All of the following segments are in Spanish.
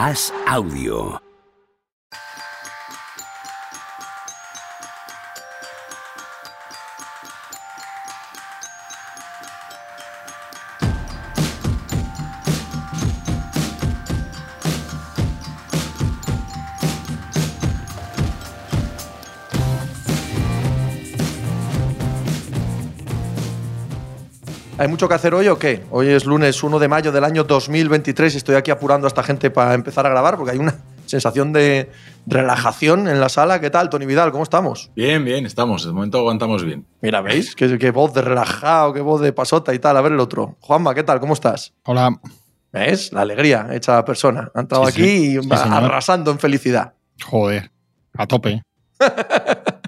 Haz audio. ¿Hay mucho que hacer hoy o qué? Hoy es lunes 1 de mayo del año 2023 y estoy aquí apurando a esta gente para empezar a grabar porque hay una sensación de relajación en la sala. ¿Qué tal, Tony Vidal? ¿Cómo estamos? Bien, bien, estamos. De momento aguantamos bien. Mira, ¿veis? Qué, qué voz de relajado, qué voz de pasota y tal. A ver el otro. Juanma, ¿qué tal? ¿Cómo estás? Hola. ¿Ves? La alegría hecha persona. Ha entrado Sí, aquí sí. y Sí, arrasando en felicidad. Joder. A tope.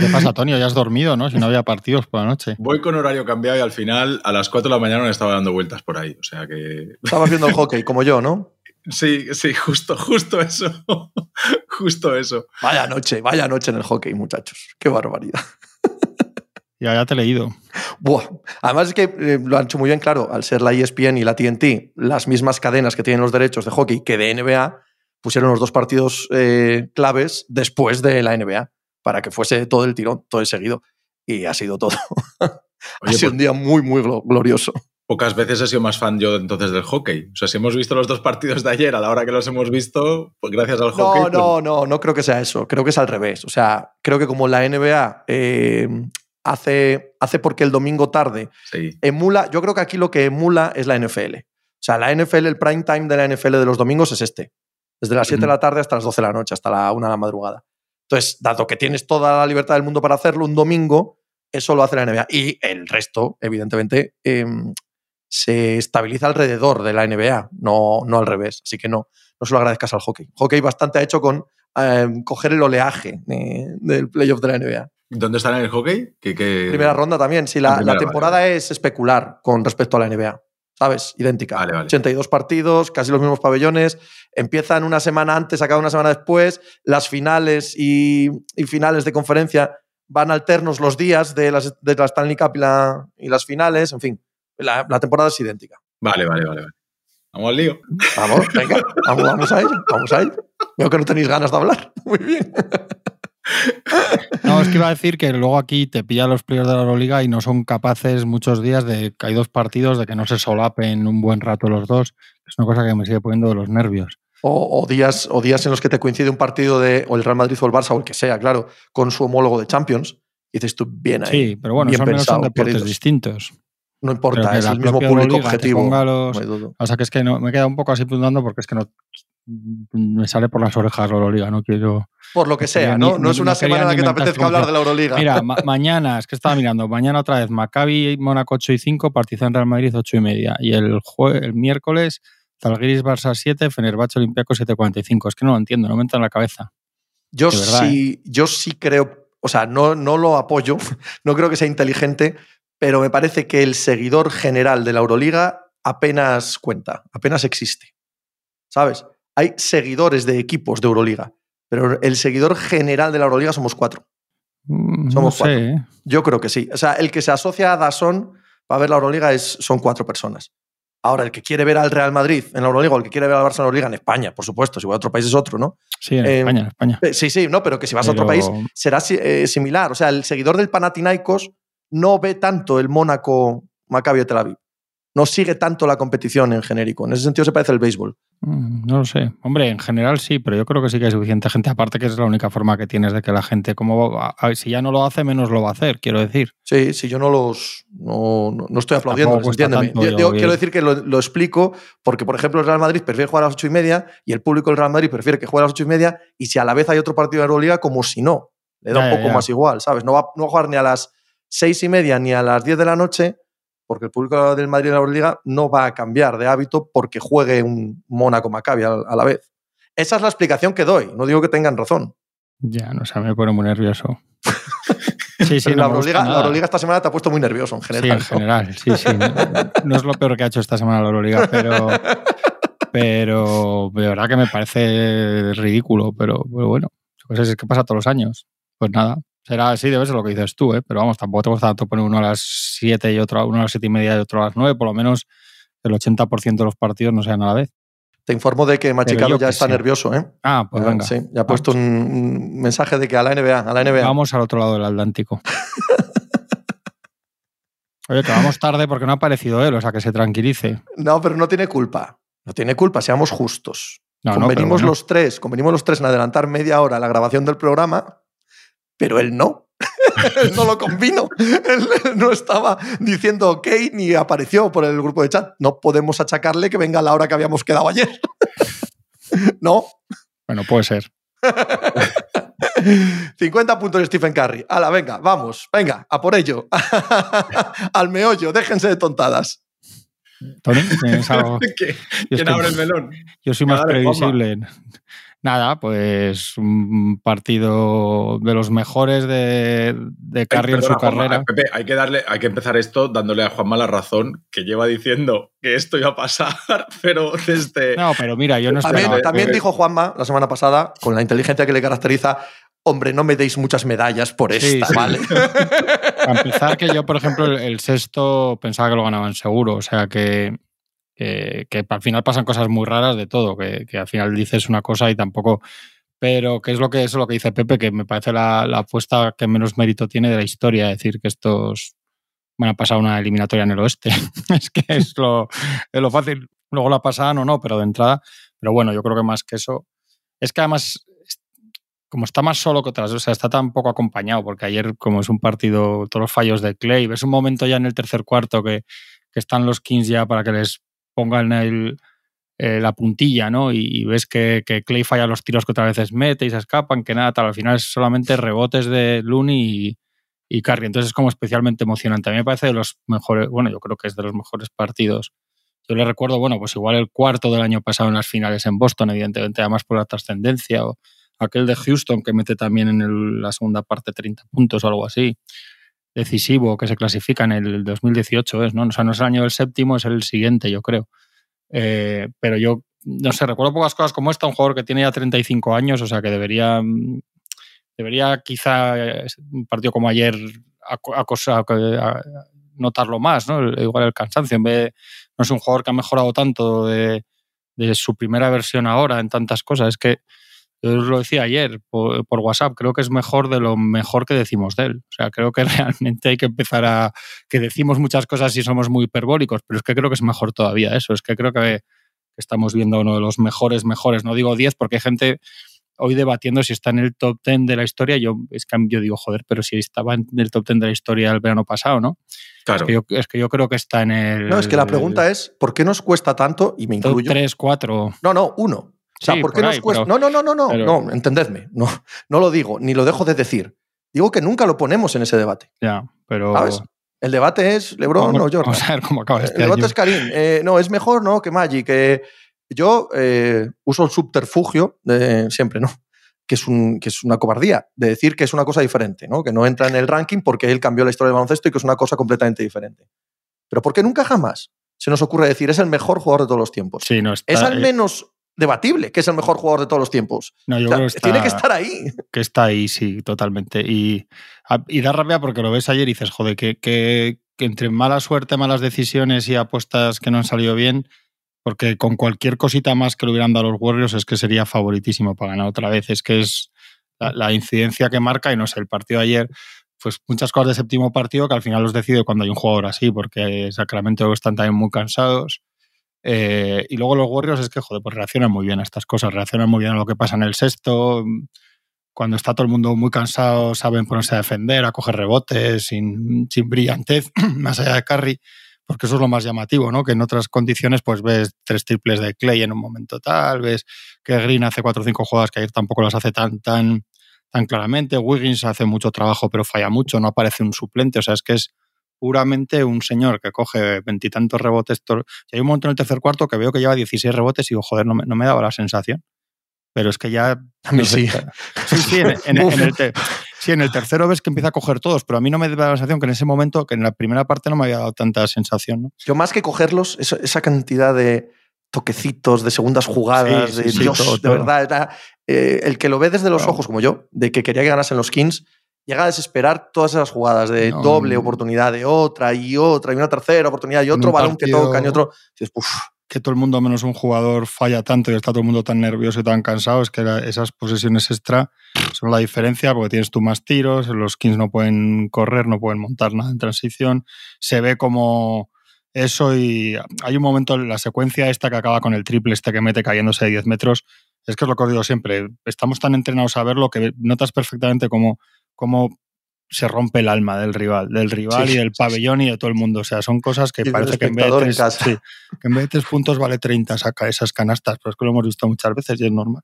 ¿Qué te pasa, Antonio? Ya has dormido, ¿no? Si no había partidos por la noche. Voy con horario cambiado y al final a las 4 de la mañana me estaba dando vueltas por ahí. O sea que. Estabas viendo el hockey, como yo, ¿no? Sí, sí, justo, justo eso. justo eso. Vaya noche, vaya noche en el hockey, muchachos. Qué barbaridad. Ya, ya te he leído. Buah. Además es que eh, lo han hecho muy bien claro, al ser la ESPN y la TNT, las mismas cadenas que tienen los derechos de hockey que de NBA, pusieron los dos partidos eh, claves después de la NBA, para que fuese todo el tirón, todo el seguido. Y ha sido todo. ha sido pues, un día muy, muy glo- glorioso. pocas veces he sido más fan yo entonces del hockey. O sea, si hemos visto los dos partidos de ayer a la hora que los hemos visto, pues gracias al hockey. No, pues- no, no, no creo que sea eso. Creo que es al revés. O sea, creo que como la NBA eh, hace, hace porque el domingo tarde Sí. emula, yo creo que aquí lo que emula es la NFL. O sea, la NFL, el prime time de la NFL de los domingos es este. Desde las 7 de la tarde hasta las 12 de la noche, hasta la 1 de la madrugada. Entonces, dado que tienes toda la libertad del mundo para hacerlo un domingo, eso lo hace la NBA. Y el resto, evidentemente, em, se estabiliza alrededor de la NBA, no, no al revés. Así que no, no se lo agradezcas al hockey. Hockey bastante ha hecho con em, coger el oleaje eh, del playoff de la NBA. ¿Dónde están en el hockey? Primera ronda también. Sí, la, La primera, la temporada es especular con respecto a la NBA. ¿Sabes? Idéntica. Vale, vale. 82 partidos, casi los mismos pabellones. Empiezan una semana antes, acaban una semana después. Las finales y, y finales de conferencia van alternos los días de, las, de la Stanley Cup y, la- y las finales. En fin, la, la temporada es idéntica. Vale, vale, vale. vale. Vamos al lío. Vamos, venga, vamos, vamos a ello. Vamos a ello. Veo que no tenéis ganas de hablar. Muy bien. No, es que iba a decir que luego aquí te pilla los players de la Euroliga y no son capaces muchos días de que hay dos partidos de que no se solapen un buen rato los dos. Es una cosa que me sigue poniendo de los nervios. O, o días, o días en los que te coincide un partido de o el Real Madrid o el Barça o el que sea, claro, con su homólogo de Champions. Y dices tú, bien ahí. Sí, pero bueno, bien son, menos son pensado, deportes queridos. distintos. No importa, es el mismo público Euroliga objetivo. los- no. O sea que es que no, me he quedado un poco así preguntando porque es que no me sale por las orejas la Euroliga, no quiero. Por lo que sea, ¿no? ni- no es una no semana en la que te apetezca hablar de la Euroliga. Mira, ma- mañana, es que estaba mirando, mañana otra vez Maccabi, Mónaco 8 y 5, Partizan Real Madrid 8 y media. Y el, jue- el miércoles, Zalgiris Barça 7, Fenerbahce Olympiacos 7.45. Es que no lo entiendo, no me entra en la cabeza. yo, verdad, ¿eh? sí, yo sí creo, o sea, no, no lo apoyo, no creo que sea inteligente, pero me parece que el seguidor general de la Euroliga apenas cuenta, apenas existe. ¿Sabes? Hay seguidores de equipos de Euroliga, pero el seguidor general de la Euroliga somos cuatro. Mm, Somos no sé, cuatro. ¿eh? Yo creo que sí. O sea, el que se asocia a Dazón para ver la Euroliga es, son cuatro personas. Ahora, el que quiere ver al Real Madrid en la Euroliga o el que quiere ver al Barça en la Euroliga en España, por supuesto, si voy a otro país es otro, ¿no? Sí, en Eh, España, en España. Eh, Sí, sí, no, pero que si vas a otro país será si- eh, similar. O sea, el seguidor del Panathinaikos no ve tanto el Mónaco Maccabi de Tel Aviv. No sigue tanto la competición en genérico. En ese sentido se parece al béisbol. Mm, No lo sé. Hombre, en general sí, pero yo creo que sí que hay suficiente gente. Aparte que es la única forma que tienes de que la gente, como va- a- si ya no lo hace, menos lo va a hacer, quiero decir. Sí, sí, yo no los. No, no- estoy aplaudiendo, Tampoco cuesta entiéndeme. Yo- yo- quiero decir que lo, lo explico porque, por ejemplo, el Real Madrid prefiere jugar a las ocho y media y el público del Real Madrid prefiere que juegue a las ocho y media y si a la vez hay otro partido de Euroliga, como si no. Le da Ya, un poco ya. más igual, ¿sabes? No va, no va a jugar ni a las seis y media ni a las diez de la noche porque el público del Madrid en la Euroliga no va a cambiar de hábito porque juegue un Mónaco Maccabi a, la vez. Esa es la explicación que doy. No digo que tengan razón. Ya, no sé, me pone muy nervioso. Sí, sí, no la, Euroliga, la. Euroliga esta semana te ha puesto muy nervioso en Sí, general. en ¿no? general, sí, sí. No, no es lo peor que ha hecho esta semana la Euroliga, pero, pero de verdad que me parece ridículo, pero, pero bueno, pues es que pasa todos los años. Pues nada, será así, debe ser lo que dices tú, ¿eh? pero vamos, tampoco te gusta tanto poner uno a las 7 y otro, uno a las 7 y media y otro a las 9, por lo menos el 80% de los partidos no sean a la vez. Te informo de que Machicado ya está nervioso, ¿eh? Ah, pues venga. Sí, ya ha puesto un, mensaje de que a la NBA, a la NBA. Vamos al otro lado del Atlántico. Oye, que vamos tarde porque no ha aparecido él, o sea, que se tranquilice. No, pero no tiene culpa. No tiene culpa, seamos justos. convenimos los tres, convenimos los tres en adelantar media hora la grabación del programa, pero él no. él no lo convino. él no estaba diciendo ok ni apareció por el grupo de chat. No podemos achacarle que venga a la hora que habíamos quedado ayer. ¿No? Bueno, puede ser. 50 puntos de Stephen Curry. Ala, venga, vamos, venga, a por ello. Al meollo, déjense de tontadas. Tony. ¿Quién abre el melón? Yo soy más previsible. Nada, pues un partido de los mejores de, de en su carrera. Pepe, hay que darle, hay que empezar esto dándole a Juanma la razón que lleva diciendo que esto iba a pasar, pero desde. No, pero mira, yo no También, también dijo Juanma la semana pasada, con la inteligencia que le caracteriza, hombre, no me deis muchas medallas por esta, ¿vale? Para empezar, que yo, por ejemplo, el, sexto pensaba que lo ganaban seguro, o sea que que, al final pasan cosas muy raras de todo, que, al final dices una cosa y tampoco... Pero que es lo que es lo que dice Pepe, que me parece la, apuesta que menos mérito tiene de la historia, decir que estos van a pasar una eliminatoria en el oeste. es que es lo, es lo fácil. Luego la pasan o no, pero de entrada. Pero bueno, yo creo que más que eso. Es que además, como está más solo que otras, o sea, está tan poco acompañado, porque ayer, como es un partido, todos los fallos de Clay, ves un momento ya en el tercer cuarto que, que están los Kings ya para que les pongan el, eh, la puntilla, ¿no? Y, ves que, Clay falla los tiros que otras veces mete y se escapan, que nada, tal. Al final es solamente rebotes de Looney y, y Curry. Entonces es como especialmente emocionante. A mí me parece de los mejores, bueno, yo creo que es de los mejores partidos. Yo le recuerdo, bueno, pues igual el cuarto del año pasado en las finales en Boston, evidentemente, además por la trascendencia, o aquel de Houston que mete también en la segunda parte 30 puntos o algo así decisivo que se clasifica en el 2018 es, ¿no? O sea, no es el año del séptimo, es el siguiente, yo creo. Eh, pero yo, no sé, recuerdo pocas cosas como esta, un jugador que tiene ya 35 años, o sea, que debería, debería quizá un partido como ayer notarlo más, ¿no? Igual el cansancio, en vez no es un jugador que ha mejorado tanto de, de su primera versión ahora en tantas cosas, es que yo os lo decía ayer por, WhatsApp, creo que es mejor de lo mejor que decimos de él. O sea, creo que realmente hay que empezar a... que decimos muchas cosas y somos muy hiperbólicos, pero es que creo que es mejor todavía eso. Es que creo que estamos viendo uno de los mejores, mejores. No digo 10 porque hay gente hoy debatiendo si está en el top 10 de la historia. Yo, es que yo digo, joder, pero si estaba en el top 10 de la historia el verano pasado, ¿no? Claro. Es que yo, creo que está en el... No, es que la pregunta es, ¿por qué nos cuesta tanto? Y me incluyo... Top 3, 4... No, no, uno. O sea, ¿por qué nos cuesta? no, no, no, no, no, no, entendedme. No, no lo digo, ni lo dejo de decir. Digo que nunca lo ponemos en ese debate. Ya, pero. ¿Sabes? El debate es LeBron o Jordan. Vamos a ver cómo acaba este El debate es Karim. Eh, no, es mejor, ¿no? Que Magic. Que yo eh, uso el subterfugio de siempre, ¿no? Que es, un, que es una cobardía de decir que es una cosa diferente, ¿no? Que no entra en el ranking porque él cambió la historia del baloncesto y que es una cosa completamente diferente. Pero ¿por qué nunca jamás se nos ocurre decir es el mejor jugador de todos los tiempos? Sí, no está, es al menos debatible que es el mejor jugador de todos los tiempos. No, yo creo que tiene que estar ahí. Que está ahí, sí, totalmente. Y, y da rabia porque lo ves ayer y dices, joder, que, que, entre mala suerte, malas decisiones y apuestas que no han salido bien, porque con cualquier cosita más que le hubieran dado los Warriors es que sería favoritísimo para ganar otra vez. Es que es la, incidencia que marca y no sé, el partido de ayer pues muchas cosas de séptimo partido que al final los decide cuando hay un jugador así, porque Sacramento están también muy cansados. Eh, y luego los Warriors es que, joder, pues reaccionan muy bien a estas cosas, reaccionan muy bien a lo que pasa en el sexto. Cuando está todo el mundo muy cansado, saben ponerse a defender, a coger rebotes, sin, sin brillantez, más allá de Curry, porque eso es lo más llamativo, ¿no? Que en otras condiciones, pues ves tres triples de Clay en un momento tal, ves que Green hace cuatro o cinco jugadas que ayer tampoco las hace tan, tan, tan claramente. Wiggins hace mucho trabajo, pero falla mucho, no aparece un suplente, o sea, es que es puramente un señor que coge veintitantos rebotes. Y hay un momento en el tercer cuarto que veo que lleva 16 rebotes y digo, joder, no me, no me daba la sensación. Pero es que ya. Sí. Sí, sí, en, el sí, en el tercero ves que empieza a coger todos, pero a mí no me da la sensación que en ese momento, que en la primera parte no me había dado tanta sensación. ¿no? Yo más que cogerlos, esa, cantidad de toquecitos, de segundas jugadas, de Dios, de verdad, era eh, el que lo ve desde los ojos, como yo, de que quería que ganasen los Kings, llega a desesperar todas esas jugadas de doble oportunidad, de otra y otra, y una tercera oportunidad, y otro balón que tocan y otro. que todo el mundo menos un jugador falla tanto y está todo el mundo tan nervioso y tan cansado es que esas posesiones extra son la diferencia porque tienes tú más tiros, los Kings no pueden correr, no pueden montar nada en transición, se ve como eso y hay un momento en la secuencia esta que acaba con el triple este que mete cayéndose de 10 metros, es que es lo que os digo siempre, estamos tan entrenados a verlo que notas perfectamente cómo, cómo se rompe el alma del rival, del rival y del pabellón y de todo el mundo. O sea, son cosas que parece que en, vez de tres, que en vez de tres puntos vale 30 saca esas canastas, pero es que lo hemos visto muchas veces y es normal.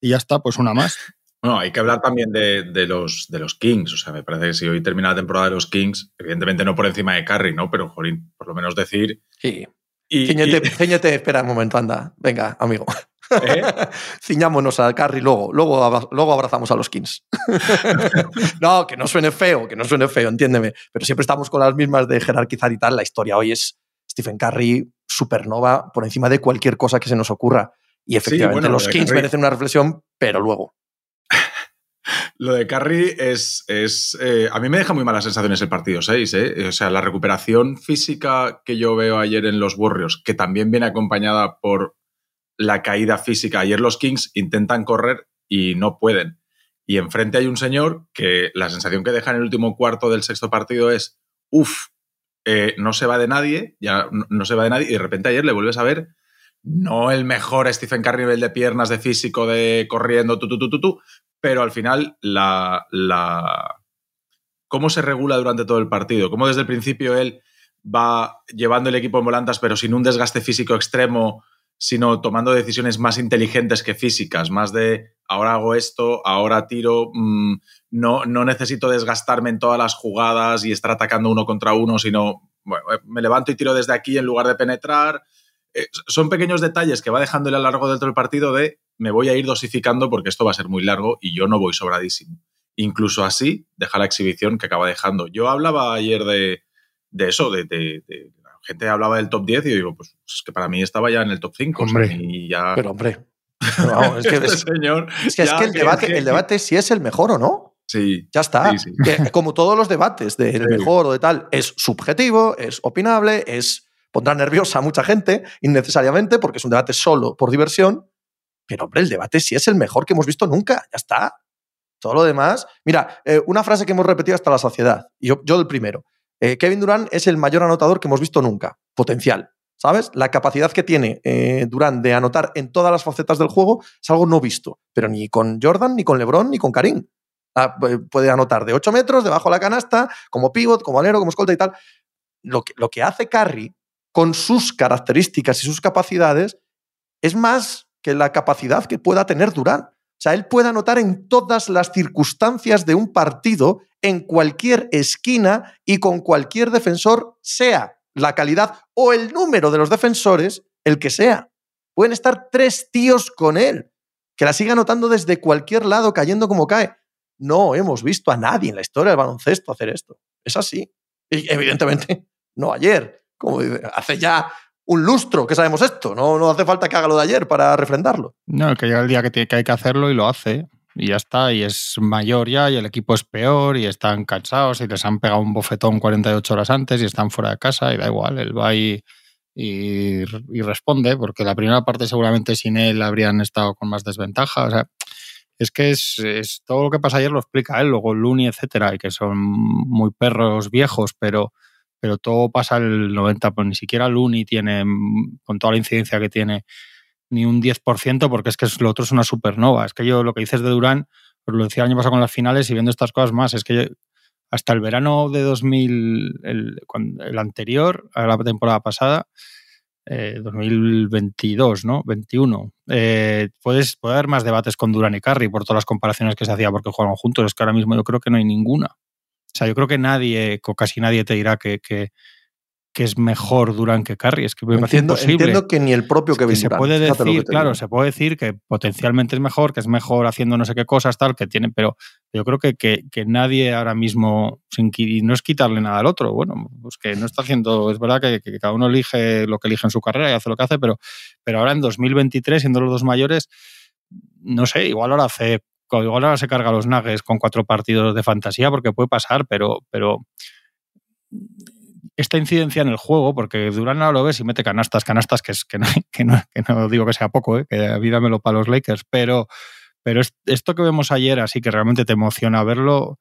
Y ya está, pues una más. No, hay que hablar también de, los, de los Kings. O sea, me parece que si hoy termina la temporada de los Kings, evidentemente no por encima de Carry, ¿no? Pero, Jorín, por lo menos decir. Sí. Y, Cíñete, espera un momento, anda. Venga, amigo. ¿Eh? Ciñámonos al Carry luego, luego, luego abrazamos a los Kings. no, que no suene feo, que no suene feo, entiéndeme. Pero siempre estamos con las mismas de jerarquizar y tal. La historia hoy es Stephen Curry, supernova, por encima de cualquier cosa que se nos ocurra. Y efectivamente, los Kings merecen una reflexión, pero luego. Lo de Curry es. es eh, a mí me deja muy malas sensaciones el partido 6. ¿eh? O sea, la recuperación física que yo veo ayer en los Warriors, que también viene acompañada por la caída física. Ayer los Kings intentan correr y no pueden. Y enfrente hay un señor que la sensación que deja en el último cuarto del sexto partido es, uff, eh, no se va de nadie, ya no, se va de nadie, y de repente ayer le vuelves a ver, no el mejor Stephen Curry nivel de piernas, de físico, de corriendo, tu, tu, tu, tu, tu pero al final la, la... cómo se regula durante todo el partido, cómo desde el principio él va llevando el equipo en volantas, pero sin un desgaste físico extremo, sino tomando decisiones más inteligentes que físicas, más de ahora hago esto, ahora tiro, mm, no, no necesito desgastarme en todas las jugadas y estar atacando uno contra uno, sino bueno, eh, me levanto y tiro desde aquí en lugar de penetrar. Eh, son pequeños detalles que va dejándole a lo largo del partido de me voy a ir dosificando porque esto va a ser muy largo y yo no voy sobradísimo. Incluso así deja la exhibición que acaba dejando. Yo hablaba ayer de, eso, de, gente hablaba del top 10 y yo digo, pues es que para mí estaba ya en el top 5. Hombre, pero hombre. es que, este señor, es, que, el, debate, el debate si es el mejor o no. Sí. Ya está. como todos los debates del mejor o de tal, es subjetivo, es opinable, es pondrá nerviosa a mucha gente innecesariamente porque es un debate solo por diversión. Pero, hombre, el debate sí es el mejor que hemos visto nunca. Ya está. Todo lo demás. Mira, eh, una frase que hemos repetido hasta la saciedad. Yo, yo el primero. Eh, Kevin Durant es el mayor anotador que hemos visto nunca. Potencial. ¿Sabes? La capacidad que tiene eh, Durant de anotar en todas las facetas del juego es algo no visto. Pero ni con Jordan, ni con LeBron, ni con Karim. Ah, puede anotar de 8 metros, debajo de la canasta, como pivot, como alero, como escolta y tal. Lo que, lo que hace Curry con sus características y sus capacidades es más que la capacidad que pueda tener Durant. O sea, él puede anotar en todas las circunstancias de un partido, en cualquier esquina y con cualquier defensor, sea la calidad o el número de los defensores, el que sea. Pueden estar tres tíos con él, que la siga anotando desde cualquier lado, cayendo como cae. No hemos visto a nadie en la historia del baloncesto hacer esto. Es así. Y evidentemente, no ayer. Como hace ya un lustro que sabemos esto. No, no hace falta que haga lo de ayer para refrendarlo. No, que llega el día que, hay que hacerlo y lo hace. Y ya está, y es mayor ya, y el equipo es peor, y están cansados, y les han pegado un bofetón 48 horas antes, y están fuera de casa, y da igual, él va y, y, responde, porque la primera parte seguramente sin él habrían estado con más desventaja. O sea, es que es, es todo lo que pasa ayer lo explica él, luego Looney, etcétera, y que son muy perros viejos, pero pero todo pasa el 90%, pues ni siquiera Luni tiene, mm, con toda la incidencia que tiene, ni un 10%, porque es que lo otro es una supernova. Es que yo lo que dices de Durán, pues lo decía el año pasado con las finales y viendo estas cosas más, es que hasta el verano de 2000, el, el anterior, a la temporada pasada, 2022, eh, ¿no? 21. Eh, puedes, puede haber más debates con Durán y Carry por todas las comparaciones que se hacía porque jugaron juntos. Es que ahora mismo yo creo que no hay ninguna. O sea, yo creo que nadie, o casi nadie te dirá que, que, es mejor Durant que Curry. Es que me entiendo, entiendo que ni el propio Kevin Se puede decir, claro, se puede decir que potencialmente es mejor, que es mejor haciendo no sé qué cosas, tal, que tiene, pero yo creo que, que, nadie ahora mismo, sin, no es quitarle nada al otro, bueno, pues que no está haciendo, es verdad que, cada uno elige lo que elige en su carrera y hace lo que hace, pero, pero ahora en 2023, siendo los dos mayores, no sé, igual ahora hace igual ahora se carga los Nuggets con cuatro partidos de fantasía porque puede pasar, pero, pero esta incidencia en el juego, porque Durán ahora lo ves y mete canastas, canastas, que, es, que, no, que, no, que no digo que sea poco, ¿eh? que vídamelo para los Lakers, pero, pero esto que vemos ayer, así que realmente te emociona verlo,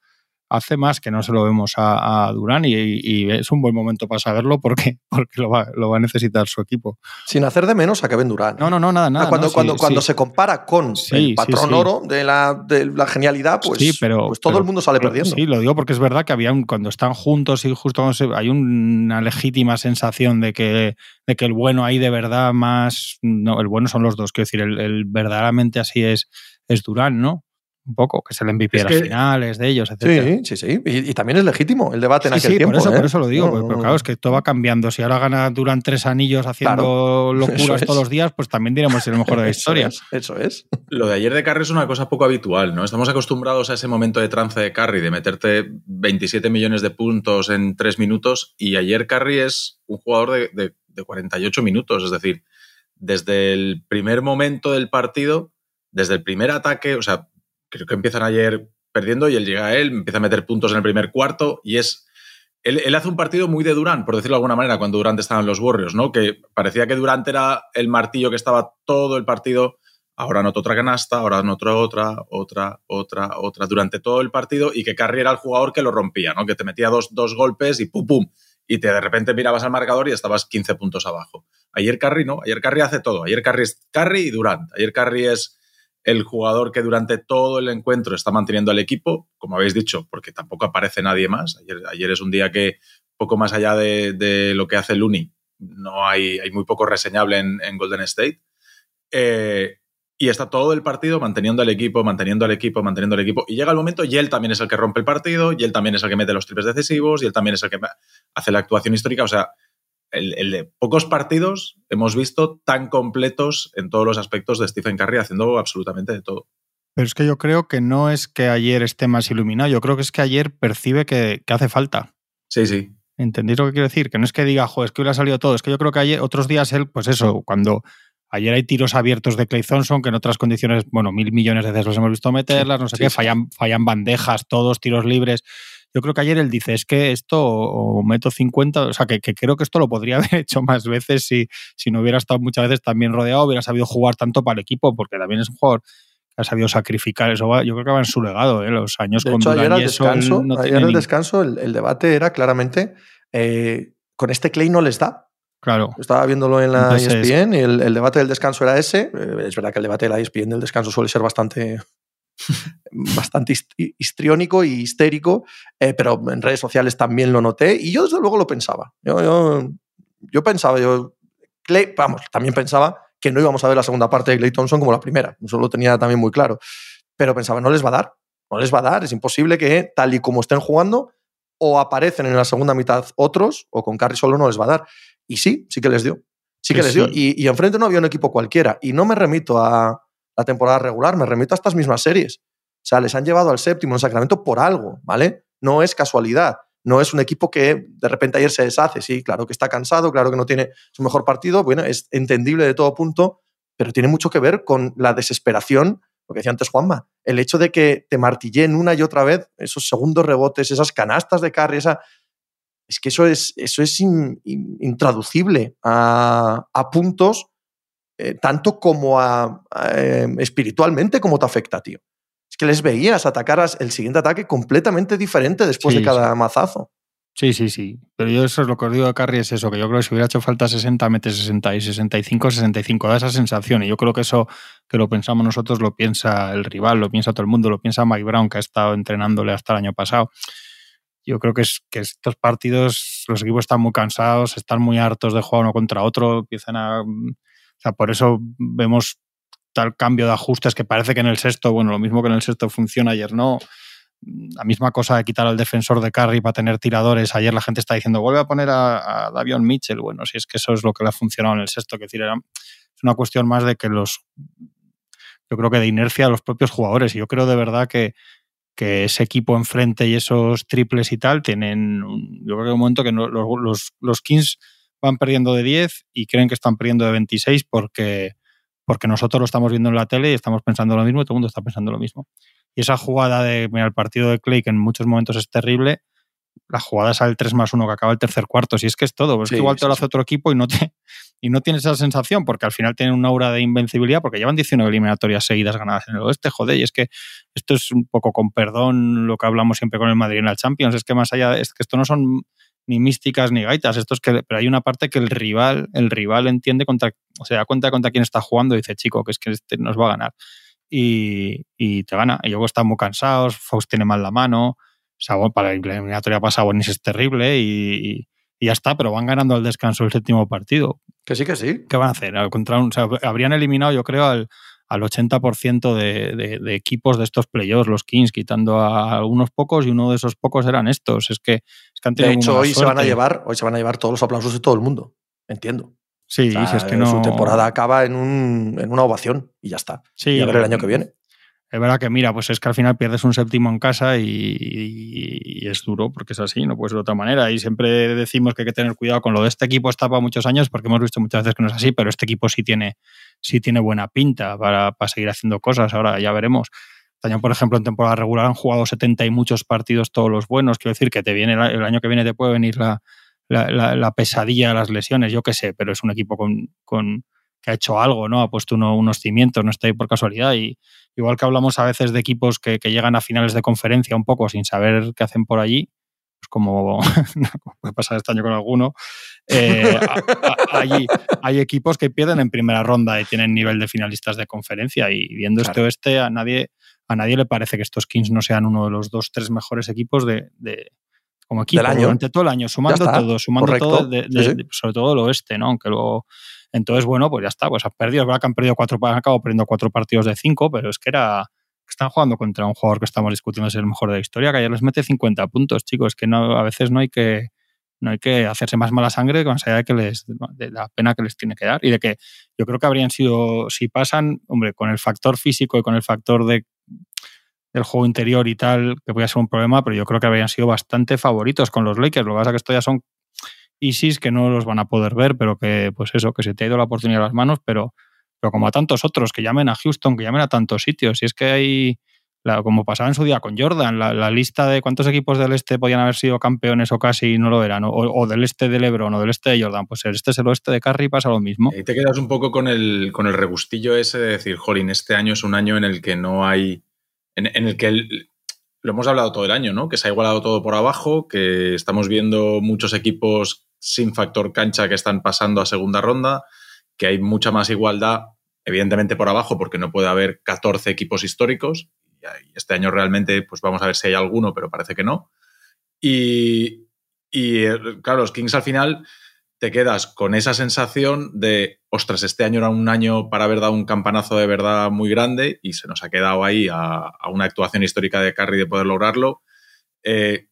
hace más que no se lo vemos a, Durán y, es un buen momento para saberlo porque, porque lo, va, lo va a necesitar su equipo. Sin hacer de menos a Kevin Durán. No, no, no, nada, nada. cuando, cuando, cuando se compara con el patrón oro de la, de la genialidad, pues, pero, pues todo el mundo sale perdiendo. Sí, lo digo porque es verdad que había cuando están juntos y justo hay una legítima sensación de que, de que el bueno ahí de verdad más. No, el bueno son los dos, quiero decir, el, el verdaderamente así es, es Durán, ¿no? Un poco, que es el MVP de las finales de ellos, etc. Sí, sí, sí. Y, también es legítimo el debate en aquel sí, tiempo. Por eso, por ¿eh? eso lo digo, pero claro, es que todo va cambiando. Si ahora gana Durán tres anillos haciendo locuras todos los días, pues también diremos que es el mejor de la historia. Eso es, Lo de ayer de Carry es una cosa poco habitual, ¿no? Estamos acostumbrados a ese momento de trance de Carry, de meterte 27 millones de puntos en tres minutos, y ayer Carry es un jugador de, de, de 48 minutos, es decir, desde el primer momento del partido, desde el primer ataque, o sea, creo que empiezan ayer perdiendo y él llega a él, empieza a meter puntos en el primer cuarto y es... Él, hace un partido muy de Durán, por decirlo de alguna manera, cuando Durant estaba en los Warriors, ¿no? Que parecía que Durant era el martillo que estaba todo el partido. Ahora notó otra canasta, ahora notó otra, otra, otra, otra, durante todo el partido y que Curry era el jugador que lo rompía, ¿no? Que te metía dos, dos golpes y pum, pum. Y te de repente mirabas al marcador y estabas 15 puntos abajo. Ayer Curry no, ayer Curry hace todo. Ayer Curry es Curry y Durant. Ayer Curry es el jugador que durante todo el encuentro está manteniendo al equipo, como habéis dicho, porque tampoco aparece nadie más. Ayer, es un día que, poco más allá de, lo que hace Looney, no hay, hay muy poco reseñable en, Golden State. Eh, y está todo el partido manteniendo al equipo, manteniendo al equipo, manteniendo al equipo. Y llega el momento y él también es el que rompe el partido, y él también es el que mete los triples decisivos, y él también es el que hace la actuación histórica. O sea, el, de pocos partidos hemos visto tan completos en todos los aspectos de Stephen Curry haciendo absolutamente de todo. Pero es que yo creo que no es que ayer esté más iluminado, yo creo que es que ayer percibe que, hace falta. Sí, sí. ¿Entendéis lo que quiero decir? Que no es que diga, jo, es que hoy le ha salido todo. Es que yo creo que ayer, otros días él, pues eso, cuando ayer hay tiros abiertos de Clay Thompson, que en otras condiciones, bueno, mil millones de veces los hemos visto meterlas, no sé qué, fallan, fallan bandejas, todos tiros libres. Yo creo que ayer él dice, es que esto o meto 50, o sea, que, creo que esto lo podría haber hecho más veces si, si no hubiera estado muchas veces también rodeado, hubiera sabido jugar tanto para el equipo, porque también es un jugador que ha sabido sacrificar eso. Yo creo que va en su legado, ¿eh? los años de con hecho, ayer al descanso, ayer descanso el, debate era claramente, eh, con este Clay no les da. Claro. Estaba viéndolo en la ESPN y el, el, debate del descanso era ese. Eh, es verdad que el debate de la ESPN del descanso suele ser bastante bastante histriónico y histérico, eh, pero en redes sociales también lo noté y yo desde luego lo pensaba. Yo, yo, pensaba, yo, Clay, vamos, también pensaba que no íbamos a ver la segunda parte de Clay Thompson como la primera, eso lo tenía también muy claro, pero pensaba, no les va a dar, no les va a dar, es imposible que tal y como estén jugando, o aparecen en la segunda mitad otros, o con Carry solo no les va a dar. Y sí, sí que les dio. Sí que les dio. Y, y enfrente no había un equipo cualquiera. Y no me remito a, la temporada regular. Me remito a estas mismas series. O sea, les han llevado al séptimo en Sacramento por algo, ¿vale? No es casualidad. No es un equipo que de repente ayer se deshace. Sí, claro que está cansado, claro que no tiene su mejor partido. Bueno, es entendible de todo punto, pero tiene mucho que ver con la desesperación, lo que decía antes Juanma, el hecho de que te martillen una y otra vez esos segundos rebotes, esas canastas de carry, esa, es que eso es, eso es intraducible a, a, puntos eh, tanto como a, em, espiritualmente como te afecta, tío. Es que les veías atacar el siguiente ataque completamente diferente después de cada mazazo. Sí, sí, sí. Pero yo eso es lo que os digo de Carry, es eso, que yo creo que si hubiera hecho falta 60, mete 60 y 65, 65. Da esa sensación. Y yo creo que eso que lo pensamos nosotros lo piensa el rival, lo piensa todo el mundo, lo piensa Mike Brown, que ha estado entrenándole hasta el año pasado. Yo creo que, es, que estos partidos, los equipos están muy cansados, están muy hartos de jugar uno contra otro, empiezan a o sea, por eso vemos tal cambio de ajustes que parece que en el sexto, bueno, lo mismo que en el sexto funciona, ayer no. La misma cosa de quitar al defensor de carry para tener tiradores. Ayer la gente está diciendo, vuelve a poner a, Davion Mitchell. Bueno, si es que eso es lo que le ha funcionado en el sexto, que decir, era, es una cuestión más de que los. Yo creo que de inercia a los propios jugadores. Y yo creo de verdad que, que ese equipo enfrente y esos triples y tal tienen. Yo creo que un momento que los, los, los Kings van perdiendo de 10 y creen que están perdiendo de 26 porque, porque nosotros lo estamos viendo en la tele y estamos pensando lo mismo y todo el mundo está pensando lo mismo. Y esa jugada de, mira, el partido de Clay, que en muchos momentos es terrible, la jugada es al 3 más 1 que acaba el tercer cuarto. Si es que es todo. Es que igual te lo hace otro equipo y no, te, y no tienes esa sensación porque al final tienen una aura de invencibilidad porque llevan 19 eliminatorias seguidas ganadas en el oeste. Joder, y es que esto es un poco con perdón lo que hablamos siempre con el Madrid en la Champions. Es que más allá, es que esto no son ni místicas ni gaitas. Esto es que, pero hay una parte que el rival, el rival entiende contra, o se da cuenta contra quién está jugando y dice, chico, que es que este nos va a ganar. Y, y te gana. Y luego están muy cansados, Faust tiene mal la mano, para la eliminatoria para Sabonis es terrible y, y, ya está, pero van ganando al descanso el séptimo partido. Que sí, que sí. ¿Qué van a hacer? Contra un, habrían eliminado, yo creo, al, al 80% de, de, de, equipos de estos playoffs, los Kings, quitando a algunos pocos y uno de esos pocos eran estos. Es que, es que han De hecho, hoy se van a llevar, hoy se van a llevar todos los aplausos de todo el mundo. Entiendo. Sí, o sea, es que no. Su temporada acaba en, un, en una ovación y ya está. Sí, y a ver el año que viene. Es verdad que, mira, pues es que al final pierdes un séptimo en casa y, y, y, es duro porque es así, no puede ser de otra manera. Y siempre decimos que hay que tener cuidado con lo de este equipo, está para muchos años porque hemos visto muchas veces que no es así, pero este equipo sí tiene, sí tiene buena pinta para, para seguir haciendo cosas. Ahora ya veremos. Año, por ejemplo, en temporada regular han jugado 70 y muchos partidos todos los buenos. Quiero decir que te viene el año que viene te puede venir la, la, la, la pesadilla de las lesiones, yo qué sé, pero es un equipo con, con que ha hecho algo, ¿no? Ha puesto uno, unos cimientos, no está ahí por casualidad. Y igual que hablamos a veces de equipos que, que, llegan a finales de conferencia un poco sin saber qué hacen por allí, pues como puede pasar este año con alguno, eh, a, a, hay, hay, equipos que pierden en primera ronda y tienen nivel de finalistas de conferencia. Y viendo claro. este oeste, a nadie, a nadie le parece que estos Kings no sean uno de los dos, tres mejores equipos de, de como equipo Del año. durante todo el año, sumando todo, sumando Correcto. todo, de, de, sí, sí. sobre todo el oeste, ¿no? Aunque luego entonces, bueno, pues ya está, pues han perdido, es verdad que han perdido cuatro, han acabado perdiendo cuatro partidos de cinco, pero es que era, están jugando contra un jugador que estamos discutiendo es el mejor de la historia, que ayer les mete 50 puntos, chicos, que no, a veces no hay que, no hay que hacerse más mala sangre con allá de que les, de la pena que les tiene que dar y de que yo creo que habrían sido, si pasan, hombre, con el factor físico y con el factor de del juego interior y tal, que podría ser un problema, pero yo creo que habrían sido bastante favoritos con los Lakers. Lo que pasa es que esto ya son ISIS que no los van a poder ver, pero que, pues eso, que se te ha ido la oportunidad a las manos, pero, pero como a tantos otros, que llamen a Houston, que llamen a tantos sitios. Y es que hay, como pasaba en su día con Jordan, la, la, lista de cuántos equipos del este podían haber sido campeones o casi no lo eran, o, o, del este de LeBron o del este de Jordan, pues el este es el oeste de Curry pasa lo mismo. Y te quedas un poco con el, con el regustillo ese de decir, jolín, este año es un año en el que no hay en, en el que el, lo hemos hablado todo el año, ¿no? Que se ha igualado todo por abajo, que estamos viendo muchos equipos sin factor cancha que están pasando a segunda ronda, que hay mucha más igualdad, evidentemente por abajo, porque no puede haber 14 equipos históricos. Y este año realmente, pues vamos a ver si hay alguno, pero parece que no. Y, y claro, los Kings al final te quedas con esa sensación de, ostras, este año era un año para haber dado un campanazo de verdad muy grande y se nos ha quedado ahí a, a una actuación histórica de Curry de poder lograrlo. Eh,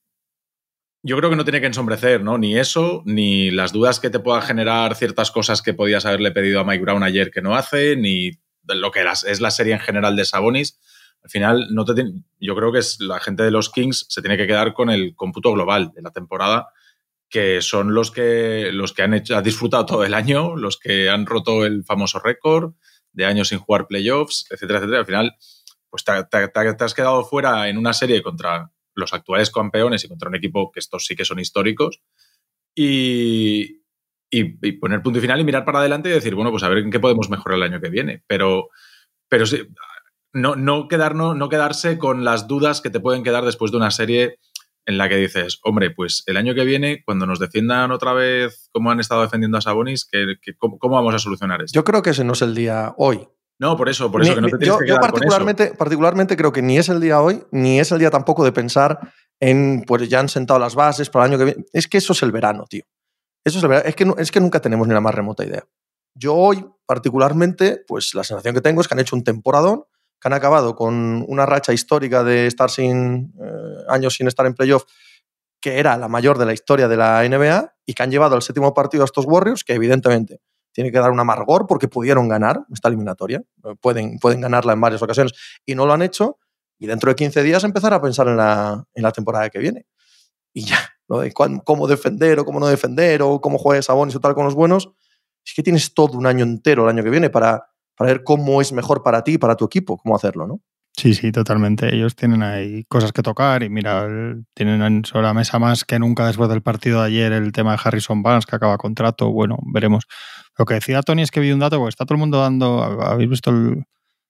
yo creo que no tiene que ensombrecer, ¿no? Ni eso, ni las dudas que te puedan generar ciertas cosas que podías haberle pedido a Mike Brown ayer que no hace, ni lo que es la serie en general de Sabonis. Al final, no te yo creo que la gente de los Kings se tiene que quedar con el cómputo global de la temporada que son los que, los que han, hecho, han disfrutado todo el año, los que han roto el famoso récord de años sin jugar playoffs, etcétera, etcétera. Al final, pues te, has quedado fuera en una serie contra los actuales campeones y contra un equipo que estos sí que son históricos. Y, y, poner punto final y mirar para adelante y decir, bueno, pues a ver en qué podemos mejorar el año que viene. Pero, pero sí, no, no, no quedarse con las dudas que te pueden quedar después de una serie en la que dices, hombre, pues el año que viene, cuando nos defiendan otra vez como han estado defendiendo a Sabonis, ¿qué, qué, cómo, ¿cómo, vamos a solucionar esto? Yo creo que ese no es el día hoy. No, por eso, por eso ni, que no te yo, que yo particularmente, particularmente creo que ni es el día hoy, ni es el día tampoco de pensar en, pues ya han sentado las bases para el año que viene. Es que eso es el verano, tío. Eso es el verano. Es que, es que nunca tenemos ni la más remota idea. Yo hoy, particularmente, pues la sensación que tengo es que han hecho un temporadón, que han acabado con una racha histórica de estar sin eh, años sin estar en playoff que era la mayor de la historia de la NBA y que han llevado al séptimo partido a estos Warriors, que evidentemente tiene que dar un amargor porque pudieron ganar esta eliminatoria, pueden, pueden ganarla en varias ocasiones y no lo han hecho, y dentro de 15 días empezar a pensar en la, en la temporada que viene. Y ya, lo de cómo defender o cómo no defender o cómo juega Sabonis o tal con los buenos, es que tienes todo un año entero el año que viene para, para ver cómo es mejor para ti y para tu equipo, cómo hacerlo, ¿no? Sí, sí, totalmente. Ellos tienen ahí cosas que tocar y mira, tienen sobre la mesa más que nunca después del partido de ayer el tema de Harrison Barnes que acaba contrato. Bueno, veremos. Lo que decía Tony es que vi un dato, porque está todo el mundo dando, habéis visto el,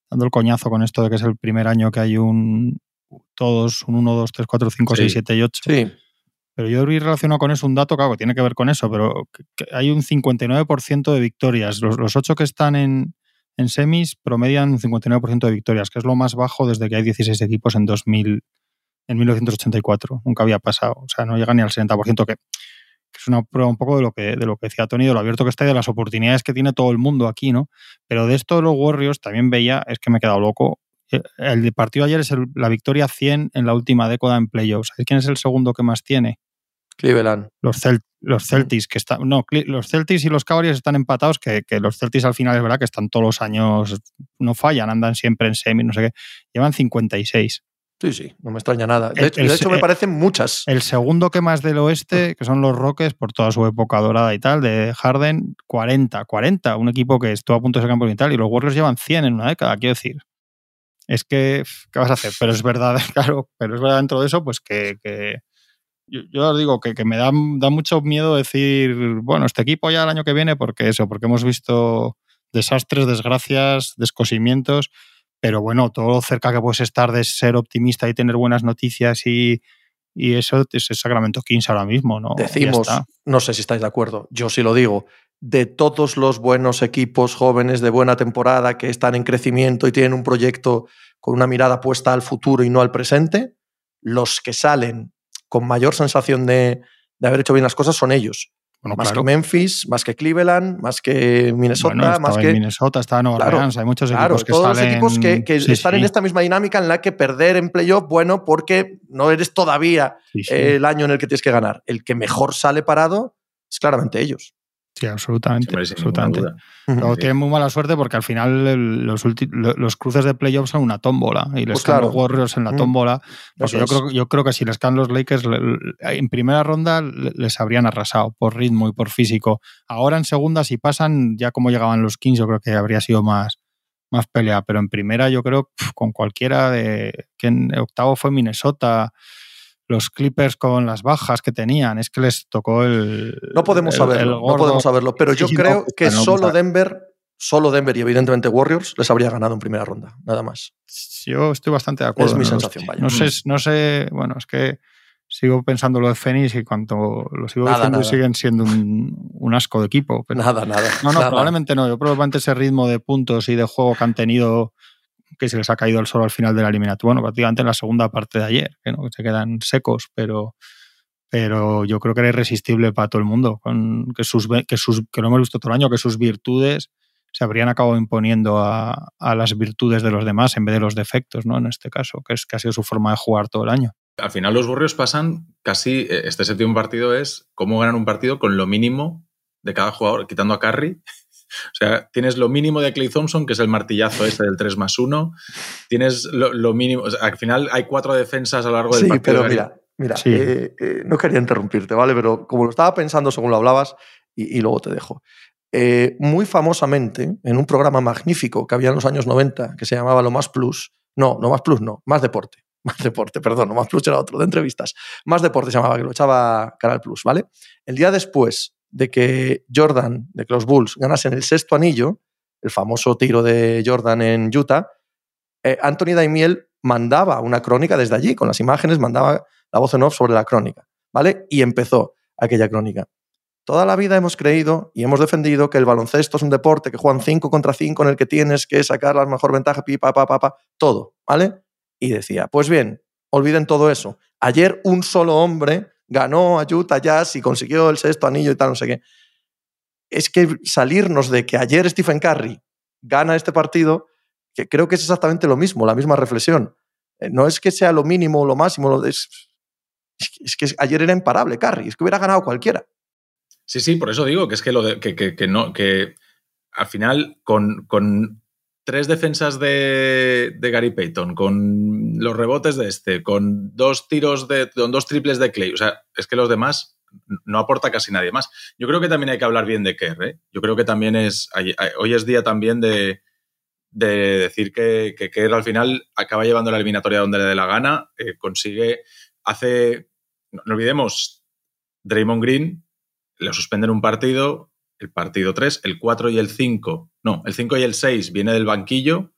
dando el coñazo con esto de que es el primer año que hay un todos, un 1, 2, 3, 4, 5, 6, 7 y 8. Sí. Pero yo vi relacionado con eso un dato, claro, que tiene que ver con eso, pero hay un 59% de victorias. Los, los 8 que están en, en semis promedian un 59% de victorias, que es lo más bajo desde que hay 16 equipos en 2000, en 1984. Nunca había pasado. O sea, no llega ni al 60%, que, es una prueba un poco de lo que, de lo que decía Tony, de lo abierto que está y de las oportunidades que tiene todo el mundo aquí, ¿no? Pero de esto los Warriors también veía, es que me he quedado loco. Eh, el partido ayer es la victoria 100 en la última década en playoffs. ¿Sabéis quién es el segundo que más tiene? Cleveland. Los, los Celtics, que están. No, los Celtics y los Cavaliers están empatados, que, los Celtics al final es verdad que están todos los años, no fallan, andan siempre en semi, no sé qué. Llevan 56. Sí, sí, no me extraña nada. De, hecho, me parecen muchas. El segundo que más del oeste, que son los Rockets, por toda su época dorada y tal, de Harden, 40, 40. Un equipo que estuvo a punto de ser campeón y tal, y los Warriors llevan 100 en una década, quiero decir. Es que, ¿qué vas a hacer? Pero es verdad, claro, pero es verdad dentro de eso, pues que yo, os digo que, me da, da, mucho miedo decir, bueno, este equipo ya el año que viene, porque eso, porque hemos visto desastres, desgracias, descosimientos, pero bueno, todo cerca que puedes estar de ser optimista y tener buenas noticias y, y eso es el Sacramento Kings ahora mismo, ¿no? Decimos, no sé si estáis de acuerdo, yo sí lo digo, de todos los buenos equipos jóvenes de buena temporada que están en crecimiento y tienen un proyecto con una mirada puesta al futuro y no al presente, los que salen con mayor sensación de, haber hecho bien las cosas son ellos. más que Memphis, más que Cleveland, más que Minnesota, más que. Minnesota, está Nueva Orleans, hay muchos equipos que todos los equipos que, están en esta misma dinámica en la que perder en playoff, bueno, porque no eres todavía el año en el que tienes que ganar. El que mejor sale parado es claramente ellos. Sí, absolutamente. absolutamente. Pero tienen muy mala suerte porque al final los, los cruces de playoffs son una tómbola y les pues caen los Warriors en la tómbola. Porque yo creo, yo creo que si les caen los Lakers en primera ronda les habrían arrasado por ritmo y por físico. Ahora en segunda, si pasan, ya como llegaban los Kings, yo creo que habría sido más, más pelea. Pero en primera, yo creo con cualquiera de. que en octavo fue Minnesota los Clippers con las bajas que tenían. Es que les tocó el. No podemos saberlo, no podemos saberlo. Pero yo creo que solo Denver, solo Denver y evidentemente Warriors les habría ganado en primera ronda, nada más. Yo estoy bastante de acuerdo. Es mi sensación, vaya. No sé, no sé, bueno, es que sigo pensando lo de Phoenix y cuanto lo sigo diciendo siguen siendo un, asco de equipo. nada, nada. No, no, probablemente no. Yo probablemente ese ritmo de puntos y de juego que han tenido que se les ha caído el sol al final de la eliminatoria. Bueno, prácticamente en la segunda parte de ayer, que, ¿no? se quedan secos, pero, pero yo creo que era irresistible para todo el mundo, con que, sus, que, sus, que lo hemos visto todo el año, que sus virtudes se habrían acabado imponiendo a, a, las virtudes de los demás en vez de los defectos, ¿no? En este caso, que es que ha sido su forma de jugar todo el año. Al final los Burrios pasan casi, eh, este séptimo partido es cómo ganan un partido con lo mínimo de cada jugador, quitando a Curry o sea, tienes lo mínimo de Clay Thompson, que es el martillazo este del 3 más 1. Tienes lo, mínimo. al final hay cuatro defensas a lo largo del sí, partido. Pero mira, mira, eh, eh, no quería interrumpirte, ¿vale? Pero como lo estaba pensando según lo hablabas, y, luego te dejo. Eh, muy famosamente, en un programa magnífico que había en los años 90, que se llamaba Lo Más Plus, no, no Más Plus, no, Más Deporte. Más Deporte, perdón, no Más Plus era otro, de entrevistas. Más Deporte se llamaba, que lo echaba Canal Plus, ¿vale? El día después de que Jordan, de que los Bulls ganasen el sexto anillo, el famoso tiro de Jordan en Utah, eh, Anthony Daimiel mandaba una crónica desde allí, con las imágenes, mandaba la voz en off sobre la crónica, ¿vale? Y empezó aquella crónica. Toda la vida hemos creído y hemos defendido que el baloncesto es un deporte que juegan 5 contra 5 en el que tienes que sacar la mejor ventaja, pipa, pa, pa, todo, ¿vale? Y decía, pues bien, olviden todo eso. Ayer un solo hombre ganó a Jazz y consiguió el sexto anillo y tal, no sé qué. Es que salirnos de que ayer Stephen Curry gana este partido, que creo que es exactamente lo mismo, la misma reflexión. Eh, no es que sea lo mínimo o lo máximo, es, es, que ayer era imparable Curry, es que hubiera ganado cualquiera. Sí, sí, por eso digo que es que, lo que, que, no, que al final con, con tres defensas de, Gary Payton, con los rebotes de este, con dos tiros de, con dos triples de Clay. O sea, es que los demás no aporta casi nadie más. Yo creo que también hay que hablar bien de Kerr. ¿eh? Yo creo que también es, hoy es día también de, de decir que, que Kerr al final acaba llevando la eliminatoria donde le dé la gana, eh, consigue, hace, no, no olvidemos, Draymond Green lo suspenden un partido, el partido 3, el 4 y el 5, no, el 5 y el 6 viene del banquillo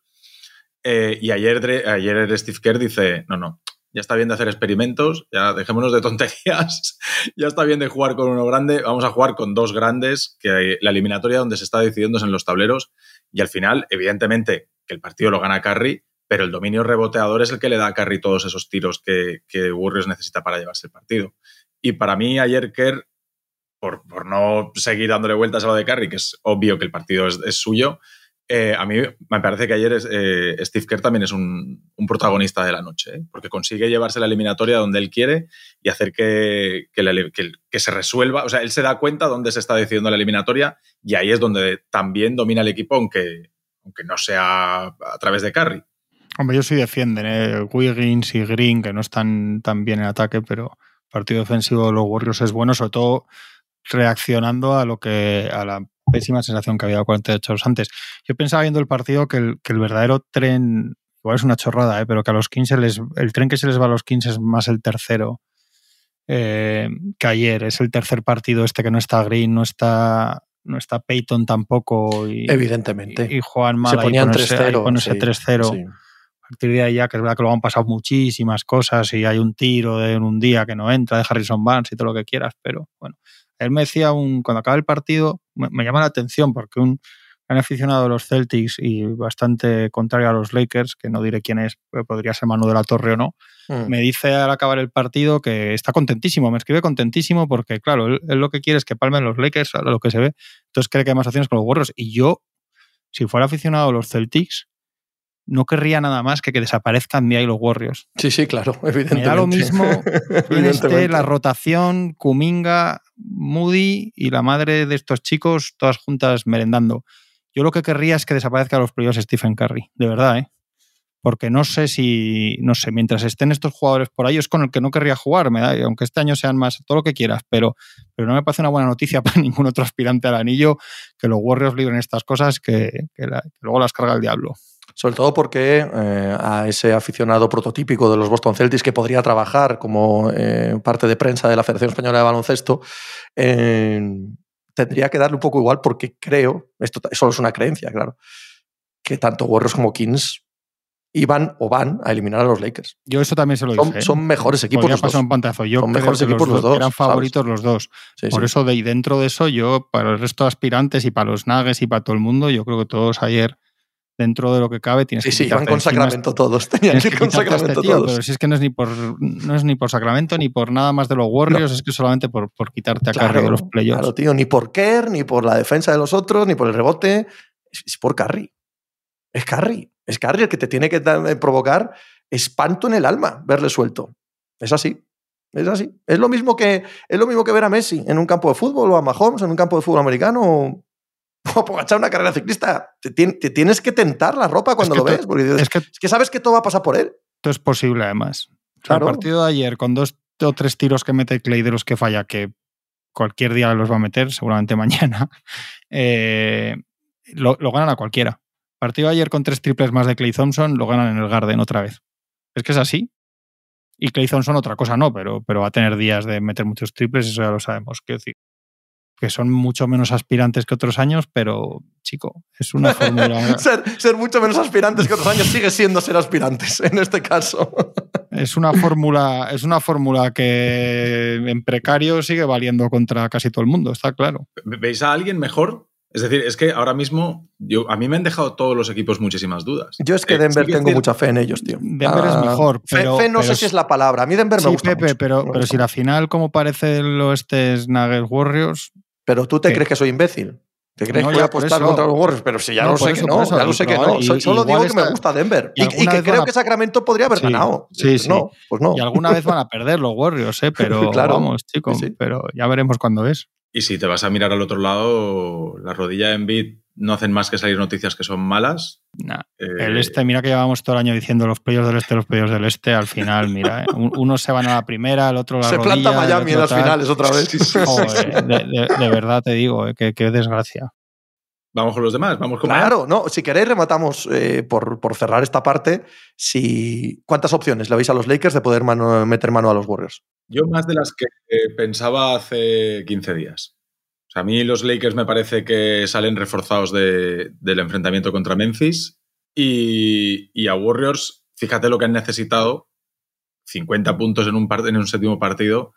eh, y ayer, ayer Steve Kerr dice, no, no, ya está bien de hacer experimentos, ya dejémonos de tonterías, ya está bien de jugar con uno grande, vamos a jugar con dos grandes, que la eliminatoria donde se está decidiendo es en los tableros y al final, evidentemente, que el partido lo gana Curry, pero el dominio reboteador es el que le da a Curry todos esos tiros que, que Warriors necesita para llevarse el partido. Y para mí ayer Kerr por, por, no seguir dándole vueltas a lo de Curry, que es obvio que el partido es, suyo, eh, a mí me parece que ayer eh, Steve Kerr también es un, protagonista de la noche, ¿eh? porque consigue llevarse la eliminatoria donde él quiere y hacer que, que, se resuelva. O sea, él se da cuenta dónde se está decidiendo la eliminatoria y ahí es donde también domina el equipo, aunque, aunque no sea a través de Curry. Hombre, ellos sí defienden, ¿eh? Wiggins y Green, que no están tan bien en ataque, pero partido defensivo de los Warriors es bueno, sobre todo reaccionando a lo que a la pésima sensación que había 48 horas antes. Yo pensaba viendo el partido que el, que el verdadero tren, igual es una chorrada, ¿eh? pero que a los 15 les, el tren que se les va a los 15 es más el tercero eh, que ayer. Es el tercer partido este que no está Green, no está no está Peyton tampoco. Y, Evidentemente. Y, y Juan Mal se ponían 3-0. Ponerse 3-0. Sí. A partir de ahí ya, que es verdad que lo han pasado muchísimas cosas y hay un tiro de, en un día que no entra de Harrison Barnes y todo lo que quieras, pero bueno, él me decía, un, cuando acaba el partido, me, me, llama la atención porque un gran aficionado de los Celtics y bastante contrario a los Lakers, que no diré quién es, podría ser Manu de la Torre o no, mm. me dice al acabar el partido que está contentísimo, me escribe contentísimo porque, claro, él, él, lo que quiere es que palmen los Lakers, a lo que se ve, entonces cree que hay más acciones con los Warriors. Y yo, si fuera aficionado a los Celtics, no querría nada más que que desaparezcan de ahí los Warriors. Sí, sí, claro, evidentemente. Me da lo mismo en este, la rotación, Kuminga, Moody y la madre de estos chicos, todas juntas merendando. Yo lo que querría es que desaparezca los playoffs Stephen Curry, de verdad, ¿eh? Porque no sé si, no sé, mientras estén estos jugadores por ahí, es con el que no querría jugar, me da, aunque este año sean más, todo lo que quieras, pero, pero no me parece una buena noticia para ningún otro aspirante al anillo que los Warriors libren estas cosas que, que, la, que luego las carga el diablo sobre todo porque eh, a ese aficionado prototípico de los Boston Celtics que podría trabajar como eh, parte de prensa de la Federación Española de Baloncesto, eh, tendría que darle un poco igual porque creo, esto solo es una creencia, claro, que tanto Warriors como Kings iban o van a eliminar a los Lakers. Yo eso también se lo son, dije. Son mejores equipos los dos. Un pantazo. Yo son mejores equipos los, dos. Eran favoritos ¿sabes? los dos. Sí, Por sí. eso, de, y dentro de eso, yo, para el resto de aspirantes y para los Nuggets y para todo el mundo, yo creo que todos ayer dentro de lo que cabe tienes sí, que sí, iban con Sacramento este, todos, tenían que ir con Sacramento este tío, todos. Pero si es que no es ni por no es ni por Sacramento ni por nada más de los Warriors, no. es que solamente por, por quitarte a claro, Curry de los playoffs. Claro, tío, ni por Kerr, ni por la defensa de los otros, ni por el rebote, es, es por Curry. Es Curry, es Curry el que te tiene que dar, provocar espanto en el alma verle suelto. Es así. Es así. Es lo mismo que es lo mismo que ver a Messi en un campo de fútbol o a Mahomes en un campo de fútbol americano echar una carrera ciclista. Te, te, tienes que tentar la ropa cuando es que lo ves. Porque es, que, es que sabes que todo va a pasar por él. Esto es posible, además. Claro. El partido de ayer, con dos o tres tiros que mete Clay de los que falla, que cualquier día los va a meter, seguramente mañana, eh, lo, lo, ganan a cualquiera. Partido de ayer con tres triples más de Clay Thompson, lo ganan en el Garden otra vez. Es que es así. Y Clay Thompson otra cosa no, pero, pero va a tener días de meter muchos triples, eso ya lo sabemos. Quiero decir, que son mucho menos aspirantes que otros años, pero chico, es una fórmula. ser, ser, mucho menos aspirantes que otros años sigue siendo ser aspirantes en este caso. es una fórmula, es una fórmula que en precario sigue valiendo contra casi todo el mundo, está claro. ¿Veis a alguien mejor? Es decir, es que ahora mismo yo, a mí me han dejado todos los equipos muchísimas dudas. Yo es que Denver eh, sí que tengo decir, mucha fe en ellos, tío. Denver ah, es mejor. Pero, fe, fe no pero sé si es la palabra. A mí Denver sí, me gusta Pepe, mucho. Pero, pero si la final, como parece el oeste es Nuggets Warriors, pero tú te ¿Qué? crees que soy imbécil. ¿Te crees no, que voy a apostar contra los Warriors? Pero si ya no, lo sé eso, que no, eso, ya lo sé que no. Y, Solo digo que está, me gusta Denver. Y, y que creo a... que Sacramento podría haber sí, ganado. Sí, sí. No, pues no. Y alguna vez van a perder los Warriors, ¿eh? Pero claro, vamos, chicos, sí, pero ya veremos cuándo es. Y si te vas a mirar al otro lado, la rodilla de Embiid no hacen más que salir noticias que son malas. Nah. Eh, el este, mira que llevamos todo el año diciendo los playos del este, los playos del este, al final, mira, ¿eh? unos se van a la primera, el otro a la Se rodilla, planta Miami en las finales otra vez. Joder, de, de, de, verdad te digo, eh, que desgracia. Vamos con los demás, vamos con Claro, no, si queréis rematamos eh, por, por, cerrar esta parte. Si, ¿Cuántas opciones le veis a los Lakers de poder meter mano a los Warriors? Yo más de las que pensaba hace 15 días. A mí los Lakers me parece que salen reforzados de, del enfrentamiento contra Memphis y, a Warriors, fíjate lo que han necesitado, 50 puntos en un, en un séptimo partido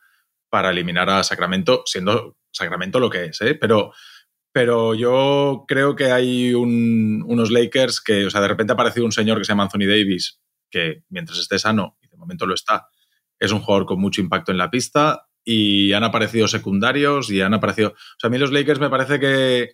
para eliminar a Sacramento, siendo Sacramento lo que es, ¿eh? Pero pero yo creo que hay unos Lakers que, o sea, de repente ha aparecido un señor que se llama Anthony Davis, que mientras esté sano, y de momento lo está, es un jugador con mucho impacto en la pista, y han aparecido secundarios y han aparecido... O sea, a mí los Lakers me parece que,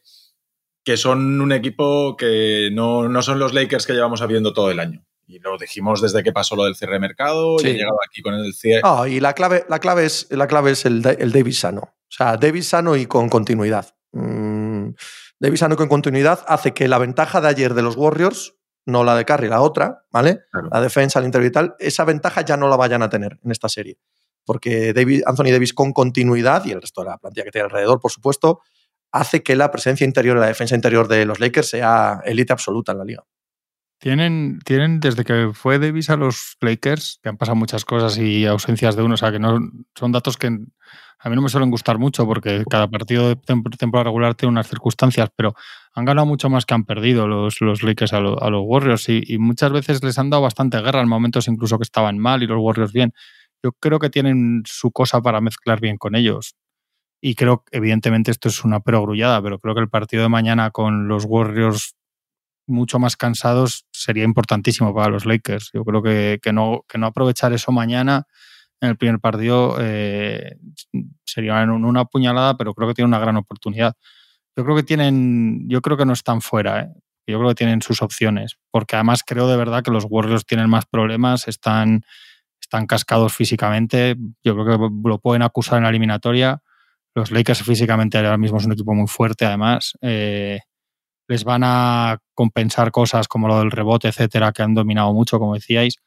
que son un equipo que no, no son los Lakers que llevamos habiendo todo el año. Y lo dijimos desde que pasó lo del cierre de mercado y he llegado aquí con el cierre. No, y la clave, la clave es, la clave es el, el Davis sano. O sea, Davis sano y con continuidad. Mm, Davis sano con continuidad hace que la ventaja de ayer de los Warriors, no la de Curry, la otra, ¿vale? La defensa, el interior y tal, esa ventaja ya no la vayan a tener en esta serie. Porque David, Anthony Davis con continuidad y el resto de la plantilla que tiene alrededor, por supuesto, hace que la presencia interior, la defensa interior de los Lakers sea élite absoluta en la liga. Tienen, tienen, desde que fue Davis a los Lakers, que han pasado muchas cosas y ausencias de uno, o sea, que no son datos que a mí no me suelen gustar mucho porque cada partido de temporada regular tiene unas circunstancias, pero han ganado mucho más que han perdido los, los Lakers a, los Warriors y, muchas veces les han dado bastante guerra en momentos incluso que estaban mal y los Warriors bien. Yo creo que tienen su cosa para mezclar bien con ellos. Y creo, evidentemente, esto es una perogrullada, pero creo que el partido de mañana con los Warriors mucho más cansados sería importantísimo para los Lakers. Yo creo que, que, no, que no aprovechar eso mañana en el primer partido eh, sería una puñalada, pero creo que tiene una gran oportunidad. Yo creo que tienen, yo creo que no están fuera, ¿eh? yo creo que tienen sus opciones, porque además creo de verdad que los Warriors tienen más problemas, están, están cascados físicamente, yo creo que lo pueden acusar en la eliminatoria. Los Lakers físicamente ahora mismo es un equipo muy fuerte, además. Eh, les van a compensar cosas como lo del rebote, etcétera, que han dominado mucho, como decíais.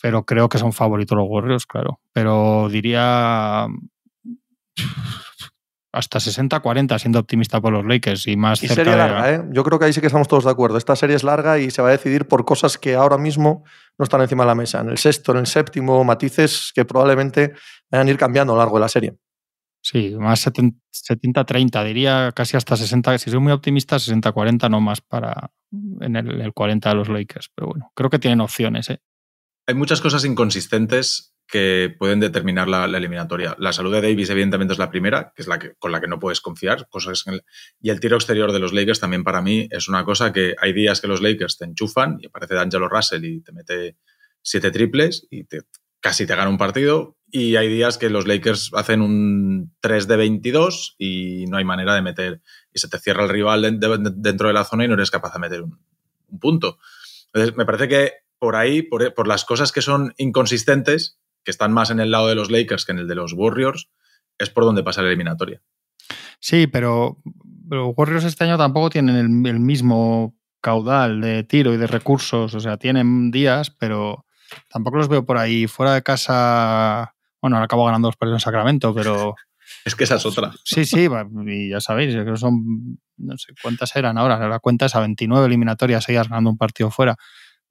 Pero creo que son favoritos los Warriors, claro. Pero diría hasta 60-40 siendo optimista por los Lakers y más y serie larga, ¿eh? Yo creo que ahí sí que estamos todos de acuerdo. Esta serie es larga y se va a decidir por cosas que ahora mismo no están encima de la mesa. En el sexto, en el séptimo, matices que probablemente vayan a ir cambiando a lo largo de la serie. Sí, más 70-30, diría casi hasta 60. Si soy muy optimista, 60-40, no más para en el, 40 de los Lakers. Pero bueno, creo que tienen opciones. ¿eh? Hay muchas cosas inconsistentes que pueden determinar la, eliminatoria. La salud de Davis, evidentemente, es la primera, que es la que, con la que no puedes confiar. Cosas y el tiro exterior de los Lakers también para mí es una cosa que hay días que los Lakers te enchufan y aparece D'Angelo Russell y te mete siete triples y te, casi te gana un partido y hay días que los Lakers hacen un 3 de 22 y no hay manera de meter, y se te cierra el rival dentro de la zona y no eres capaz de meter un, punto. Entonces, me parece que por ahí, por, las cosas que son inconsistentes, que están más en el lado de los Lakers que en el de los Warriors, es por donde pasa la eliminatoria. Sí, pero los Warriors este año tampoco tienen el mismo caudal de tiro y de recursos, o sea, tienen días, pero tampoco los veo por ahí fuera de casa bueno, ahora acabo ganando los partidos en Sacramento, pero. es que esa es otra. Sí, sí, y ya sabéis, que son. No sé cuántas eran ahora. La cuenta es a 29 eliminatorias, seguías ganando un partido fuera.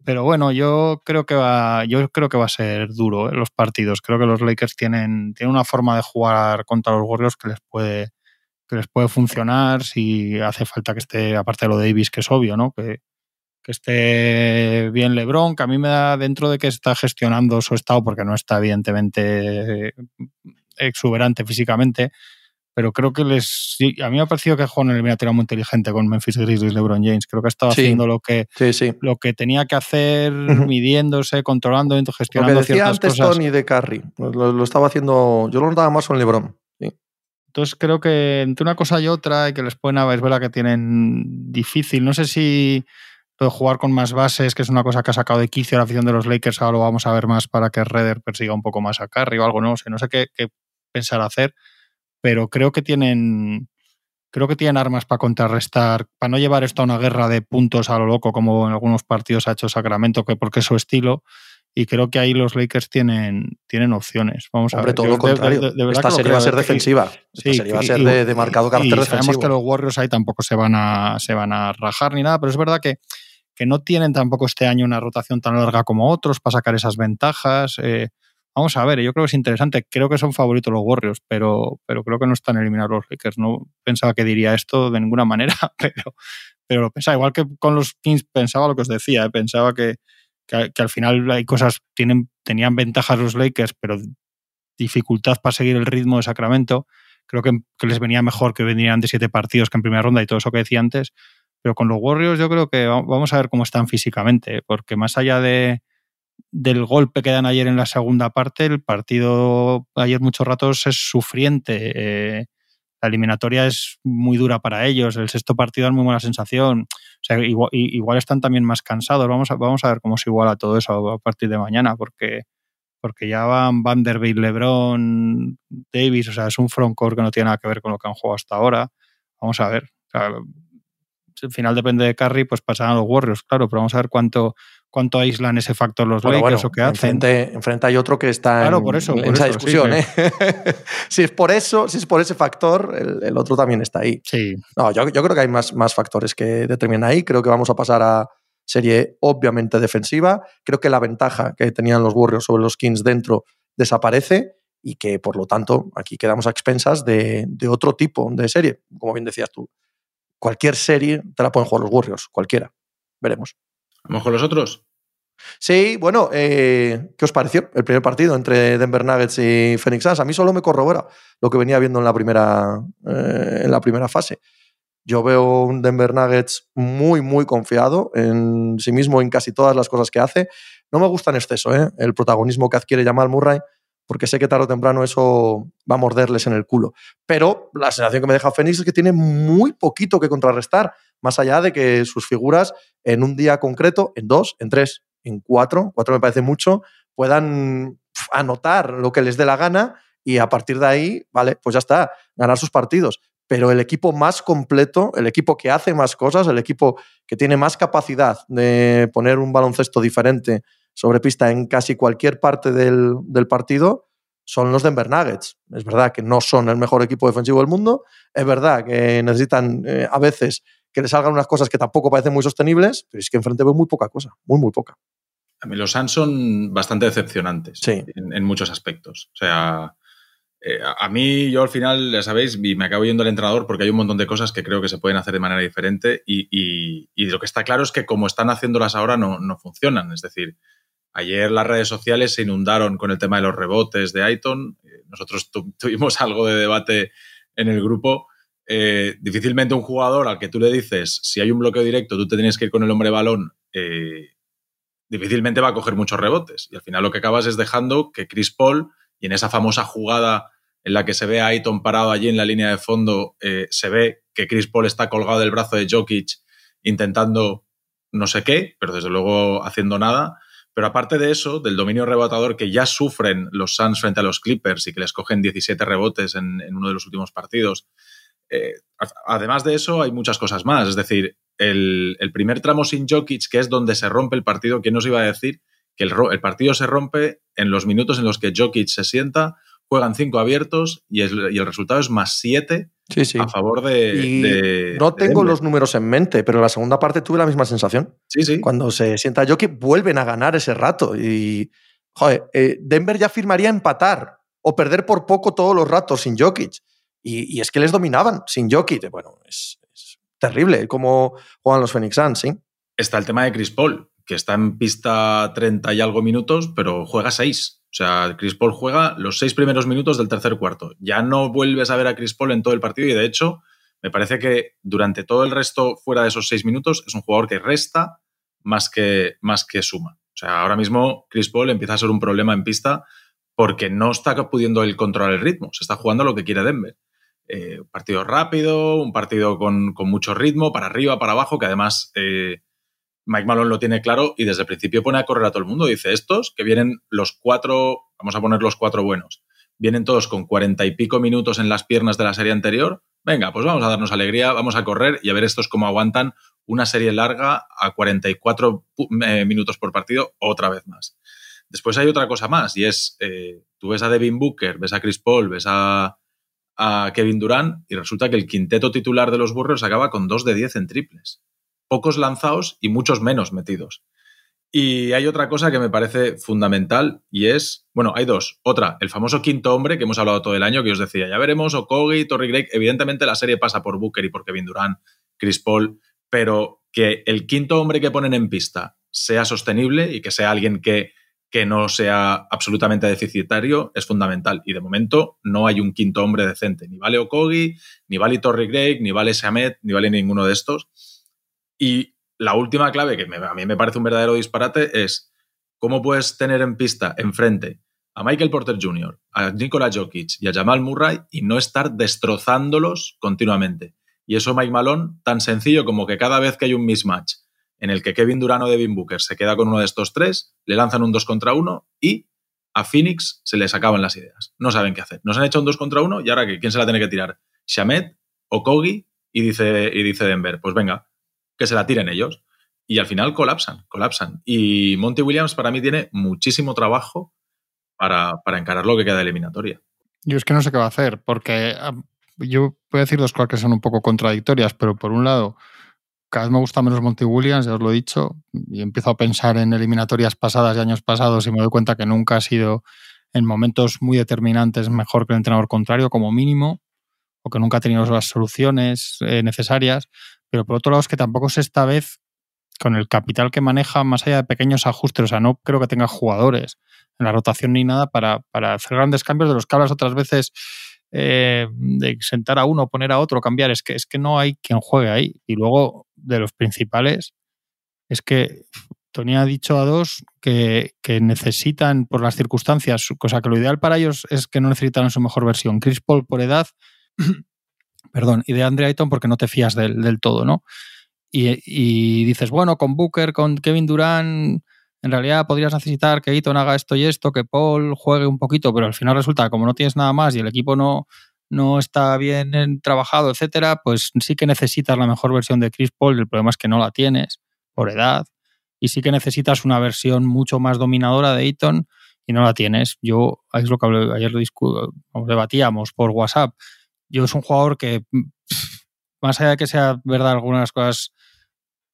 Pero bueno, yo creo que va, yo creo que va a ser duro ¿eh? los partidos. Creo que los Lakers tienen, tienen una forma de jugar contra los Warriors que les puede, que les puede funcionar si hace falta que esté, aparte de lo de Davis, que es obvio, ¿no? Que, que esté bien LeBron, que a mí me da dentro de que está gestionando su estado, porque no está evidentemente exuberante físicamente, pero creo que les. A mí me ha parecido que jugó en el eliminatorio muy inteligente con Memphis Grizzlies, LeBron James. Creo que ha estado haciendo lo que, lo que tenía que hacer, midiéndose, controlando, gestionando lo que decía antes Tony de Curry. Lo, estaba haciendo. Yo lo notaba más con LeBron. Entonces creo que entre una cosa y otra, y que les pueden es verdad que tienen difícil. No sé si de jugar con más bases, que es una cosa que ha sacado de quicio la afición de los Lakers, ahora lo vamos a ver más para que Redder persiga un poco más a Curry o algo, no sé, no sé qué, pensar hacer, pero creo que tienen creo que tienen armas para contrarrestar, para no llevar esto a una guerra de puntos a lo loco como en algunos partidos ha hecho Sacramento, que porque es su estilo, y creo que ahí los Lakers tienen, tienen opciones. Vamos a ver. todo lo contrario. Esta serie va a ser defensiva. Esta serie va a ser de, marcado carácter y Sabemos que los Warriors ahí tampoco se van a, se van a rajar ni nada, pero es verdad que, que no tienen tampoco este año una rotación tan larga como otros para sacar esas ventajas. Eh, vamos a ver, yo creo que es interesante. Creo que son favoritos los Warriors, pero, pero creo que no están eliminados los Lakers. No pensaba que diría esto de ninguna manera, pero, pero lo pensaba. Igual que con los Kings pensaba lo que os decía, ¿eh? pensaba que, que, al final hay cosas, tienen, tenían ventajas los Lakers, pero dificultad para seguir el ritmo de Sacramento. Creo que, les venía mejor que venían de siete partidos que en primera ronda y todo eso que decía antes. Pero con los Warriors yo creo que vamos a ver cómo están físicamente, porque más allá de, del golpe que dan ayer en la segunda parte, el partido ayer muchos ratos es sufriente. Eh, la eliminatoria es muy dura para ellos, el sexto partido es muy buena sensación. O igual, están también más cansados. Vamos a, vamos a ver cómo se iguala todo eso a partir de mañana, porque, porque ya van Vanderbilt, LeBron, Davis, o sea, es un frontcourt que no tiene nada que ver con lo que han jugado hasta ahora. Vamos a ver. al final depende de Curry, pues pasarán los Warriors, claro, pero vamos a ver cuánto, cuánto aíslan ese factor los Lakers o qué hacen. Enfrente, hay otro que está en, por eso, esa discusión. ¿eh? si es por eso, si es por ese factor, el, otro también está ahí. Sí. No, yo, creo que hay más, más factores que determinan ahí. Creo que vamos a pasar a serie obviamente defensiva. Creo que la ventaja que tenían los Warriors sobre los Kings dentro desaparece y que por lo tanto aquí quedamos a expensas de, de otro tipo de serie. Como bien decías tú, cualquier serie te la pueden jugar los Warriors, cualquiera. Veremos. ¿Vamos con los otros? Sí, bueno, eh, ¿qué os pareció el primer partido entre Denver Nuggets y Phoenix Suns? A mí solo me corrobora lo que venía viendo en la primera, eh, en la primera fase. Yo veo un Denver Nuggets muy, muy confiado en sí mismo, en casi todas las cosas que hace. No me gusta en exceso ¿eh? el protagonismo que adquiere Jamal Murray, porque sé que tarde o temprano eso va a morderles en el culo. Pero la sensación que me deja Phoenix es que tiene muy poquito que contrarrestar, más allá de que sus figuras en un día concreto, en dos, en tres, en cuatro, cuatro me parece mucho, puedan anotar lo que les dé la gana y a partir de ahí, vale, pues ya está, ganar sus partidos. Pero el equipo más completo, el equipo que hace más cosas, el equipo que tiene más capacidad de poner un baloncesto diferente sobre pista en casi cualquier parte del, partido son los Denver Nuggets. Es verdad que no son el mejor equipo defensivo del mundo, es verdad que necesitan eh, a veces que les salgan unas cosas que tampoco parecen muy sostenibles, pero es que enfrente veo muy poca cosa, muy, muy poca. A mí los Suns son bastante decepcionantes en, muchos aspectos. O sea, eh, a mí yo al final, ya sabéis, me acabo yendo al entrenador porque hay un montón de cosas que creo que se pueden hacer de manera diferente y, lo que está claro es que como están haciéndolas ahora no, no funcionan. Es decir, Ayer las redes sociales se inundaron con el tema de los rebotes de Aiton. Eh, nosotros tuvimos algo de debate en el grupo. Eh, difícilmente un jugador al que tú le dices, si hay un bloqueo directo, tú te tienes que ir con el hombre balón, eh, difícilmente va a coger muchos rebotes. Y al final lo que acabas es dejando que Chris Paul, y en esa famosa jugada en la que se ve a Aiton parado allí en la línea de fondo, se ve que Chris Paul está colgado del brazo de Jokic intentando no sé qué, pero desde luego haciendo nada. Pero aparte de eso, del dominio rebotador que ya sufren los Suns frente a los Clippers y que les cogen 17 rebotes en, uno de los últimos partidos, eh, además de eso hay muchas cosas más. Es decir, el, primer tramo sin Jokic, que es donde se rompe el partido, ¿quién nos iba a decir? Que el, el partido se rompe en los minutos en los que Jokic se sienta, juegan cinco abiertos y, el resultado es más siete a favor de. no tengo los números en mente, pero en la segunda parte tuve la misma sensación. Sí, sí. Cuando se sienta Jokic, vuelven a ganar ese rato. Y. Joder, eh, Denver ya firmaría empatar o perder por poco todos los ratos sin Jokic. Y, es que les dominaban sin Jokic. Bueno, es, terrible cómo juegan los Phoenix Suns, ¿sí? Está el tema de Chris Paul, que está en pista 30 y algo minutos, pero juega 6. O sea, Chris Paul juega los seis primeros minutos del tercer cuarto. Ya no vuelves a ver a Chris Paul en todo el partido y de hecho me parece que durante todo el resto fuera de esos seis minutos es un jugador que resta más que, más que suma. O sea, ahora mismo Chris Paul empieza a ser un problema en pista porque no está pudiendo él controlar el ritmo. Se está jugando lo que quiere Denver. Eh, un partido rápido, un partido con, mucho ritmo, para arriba, para abajo, que además eh, Mike Malone lo tiene claro y desde el principio pone a correr a todo el mundo. Dice, estos que vienen los cuatro, vamos a poner los cuatro buenos, vienen todos con cuarenta y pico minutos en las piernas de la serie anterior. Venga, pues vamos a darnos alegría, vamos a correr y a ver estos cómo aguantan una serie larga a 44 eh, minutos por partido otra vez más. Después hay otra cosa más y es, eh, tú ves a Devin Booker, ves a Chris Paul, ves a, a Kevin Durant y resulta que el quinteto titular de los burros acaba con 2 de 10 en triples. Pocos lanzados y muchos menos metidos. Y hay otra cosa que me parece fundamental y es, bueno, hay dos. Otra, el famoso quinto hombre que hemos hablado todo el año, que os decía, ya veremos, Okogi, Torrey Gregg, evidentemente la serie pasa por Booker y por Kevin Durant, Chris Paul, pero que el quinto hombre que ponen en pista sea sostenible y que sea alguien que que no sea absolutamente deficitario es fundamental. Y de momento no hay un quinto hombre decente. Ni vale Okogi, ni vale Torrey Gregg, ni vale Samet, ni vale ninguno de estos. Y la última clave, que a mí me parece un verdadero disparate, es cómo puedes tener en pista, enfrente, a Michael Porter Jr., a Nikola Jokic y a Jamal Murray y no estar destrozándolos continuamente. Y eso Mike Malone, tan sencillo como que cada vez que hay un mismatch en el que Kevin Durant o Devin Booker se queda con uno de estos tres, le lanzan un 2 contra 1 y a Phoenix se les acaban las ideas. No saben qué hacer. Nos han hecho un 2 contra 1 y ahora ¿quién se la tiene que tirar? Shamet o Kogi y dice, y dice Denver, pues venga, que se la tiren ellos. Y al final colapsan, colapsan. Y Monty Williams para mí tiene muchísimo trabajo para, para encarar lo que queda de eliminatoria. Yo es que no sé qué va a hacer, porque ah, yo voy a decir dos cosas que son un poco contradictorias, pero por un lado, cada vez me gusta menos Monty Williams, ya os lo he dicho, y empiezo a pensar en eliminatorias pasadas y años pasados y me doy cuenta que nunca ha sido en momentos muy determinantes mejor que el entrenador contrario, como mínimo, o que nunca ha tenido las soluciones eh, necesarias. Pero por otro lado, es que tampoco es esta vez con el capital que maneja, más allá de pequeños ajustes, o sea, no creo que tenga jugadores en la rotación ni nada para, para hacer grandes cambios de los que hablas otras veces eh, de sentar a uno, poner a otro, cambiar, es que, es que no hay quien juegue ahí. Y luego, de los principales, es que Tony ha dicho a dos que, necesitan, por las circunstancias, cosa que lo ideal para ellos es que no necesitan su mejor versión. Chris Paul por edad, perdón, y de Andre Ayton porque no te fías del, todo, ¿no? Y, y, dices, bueno, con Booker, con Kevin Durant, en realidad podrías necesitar que Eaton haga esto y esto, que Paul juegue un poquito, pero al final resulta como no tienes nada más y el equipo no, no está bien trabajado, etcétera, pues sí que necesitas la mejor versión de Chris Paul. El problema es que no la tienes por edad. Y sí que necesitas una versión mucho más dominadora de Eaton y no la tienes. Yo, es lo que ayer lo debatíamos por WhatsApp. Yo es un jugador que, más allá de que sea verdad algunas cosas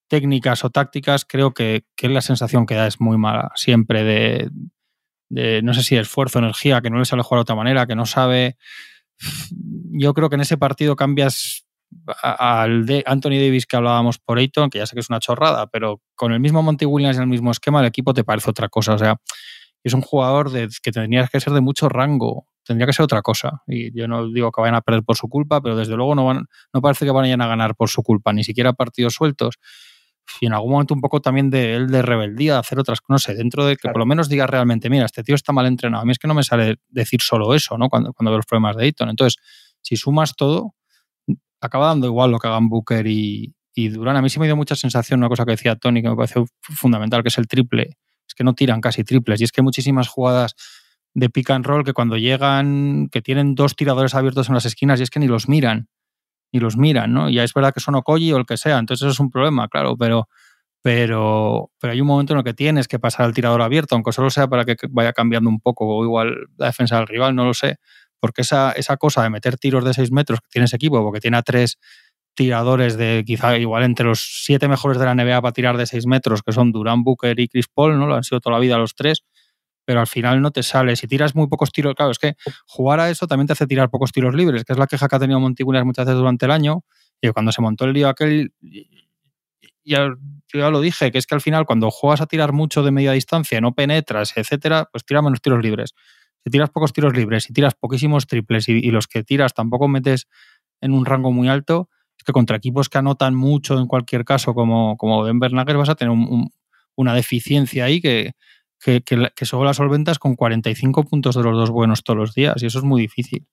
técnicas o tácticas, creo que, la sensación que da es muy mala. Siempre de, no sé si esfuerzo, energía, que no le sale jugar de otra manera, que no sabe. Yo creo que en ese partido cambias al de Anthony Davis que hablábamos por Ayton, que ya sé que es una chorrada, pero con el mismo Monty Williams en el mismo esquema, el equipo te parece otra cosa. O sea, es un jugador de, que tendría que ser de mucho rango, tendría que ser otra cosa. Y yo no digo que vayan a perder por su culpa, pero desde luego no, van, no parece que vayan a ganar por su culpa, ni siquiera partidos sueltos y en algún momento un poco también de él de rebeldía, de hacer otras cosas, no sé, dentro de que por lo menos diga realmente, mira, este tío está mal entrenado. A mí es que no me sale decir solo eso, ¿no? Cuando, cuando veo los problemas de Ayton. Entonces, si sumas todo, acaba dando igual lo que hagan Booker y, y Durán. A mí sí me dio mucha sensación una cosa que decía Tony que me pareció fundamental, que es el triple. Es que no tiran casi triples. Y es que hay muchísimas jugadas de pick and roll que cuando llegan, que tienen dos tiradores abiertos en las esquinas y es que ni los miran y los miran, ¿no? Ya es verdad que son Okoye o el que sea, entonces eso es un problema, claro, pero, pero, pero hay un momento en el que tienes que pasar al tirador abierto, aunque solo sea para que vaya cambiando un poco, o igual la defensa del rival, no lo sé, porque esa, esa cosa de meter tiros de 6 metros que tiene ese equipo, porque tiene a tres tiradores de quizá igual entre los siete mejores de la NBA para tirar de 6 metros, que son Durán, Booker y Chris Paul, ¿no? Lo han sido toda la vida los tres pero al final no te sale. Si tiras muy pocos tiros, claro, es que jugar a eso también te hace tirar pocos tiros libres, que es la queja que ha tenido Monticunas muchas veces durante el año. Y cuando se montó el lío aquel, ya, ya lo dije, que es que al final cuando juegas a tirar mucho de media distancia, no penetras, etcétera, pues tira menos tiros libres. Si tiras pocos tiros libres y tiras poquísimos triples y, los que tiras tampoco metes en un rango muy alto, es que contra equipos que anotan mucho en cualquier caso, como, como Denver Nuggets, vas a tener una deficiencia ahí que, que, solo la solventas con 45 puntos de los dos buenos todos los días y eso es muy difícil.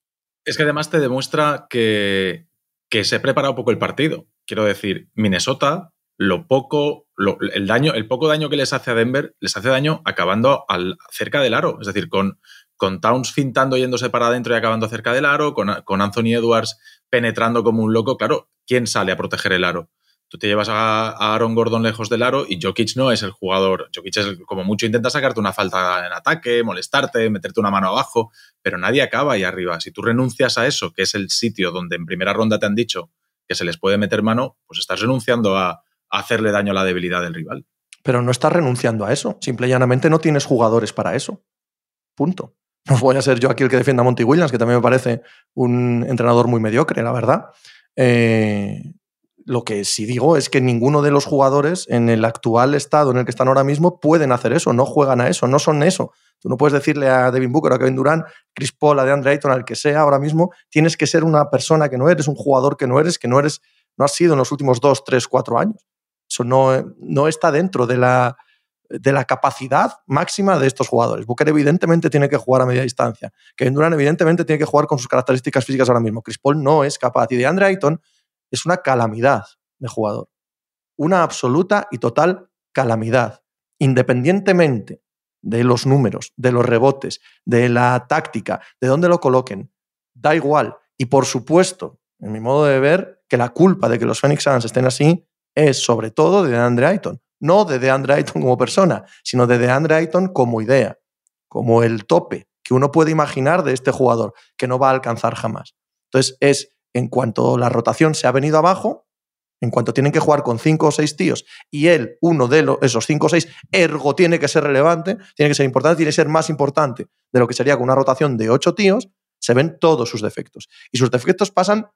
Es que además te demuestra que, que se prepara un poco el partido. Quiero decir, Minnesota, lo poco, el, daño, el poco daño que les hace a Denver, les hace daño acabando al, cerca del aro. Es decir, con, con Towns fintando yéndose para adentro y acabando cerca del aro, con, con Anthony Edwards penetrando como un loco. Claro, ¿quién sale a proteger el aro? Tú te llevas a, Aaron Gordon lejos del aro y Jokic no es el jugador. Jokic es como mucho intenta sacarte una falta en ataque, molestarte, meterte una mano abajo, pero nadie acaba ahí arriba. Si tú renuncias a eso, que es el sitio donde en primera ronda te han dicho que se les puede meter mano, pues estás renunciando a, hacerle daño a la debilidad del rival. Pero no estás renunciando a eso. Simple y llanamente no tienes jugadores para eso. Punto. No voy a ser yo aquí el que defienda a Monty Williams, que también me parece un entrenador muy mediocre, la verdad. Eh, lo que sí digo es que ninguno de los jugadores en el actual estado en el que están ahora mismo pueden hacer eso, no juegan a eso, no son eso. Tú no puedes decirle a Devin Booker, a Kevin Durant, Chris Paul, a DeAndre Ayton, al que sea ahora mismo, tienes que ser una persona que no eres, un jugador que no eres, que no eres, no has sido en los últimos dos, tres, cuatro años. Eso no, no está dentro de la, de la capacidad máxima de estos jugadores. Booker evidentemente tiene que jugar a media distancia. Kevin Durant evidentemente tiene que jugar con sus características físicas ahora mismo. Chris Paul no es capaz. Y DeAndre Ayton es una calamidad de jugador. Una absoluta y total calamidad. Independientemente de los números, de los rebotes, de la táctica, de dónde lo coloquen, da igual. Y por supuesto, en mi modo de ver, que la culpa de que los Phoenix Suns estén así es sobre todo de DeAndre Ayton. No de DeAndre Ayton como persona, sino de DeAndre Ayton como idea, como el tope que uno puede imaginar de este jugador, que no va a alcanzar jamás. Entonces es en cuanto la rotación se ha venido abajo, en cuanto tienen que jugar con cinco o seis tíos y él, uno de esos cinco o seis, ergo tiene que ser relevante, tiene que ser importante, tiene que ser más importante de lo que sería con una rotación de ocho tíos, se ven todos sus defectos. Y sus defectos pasan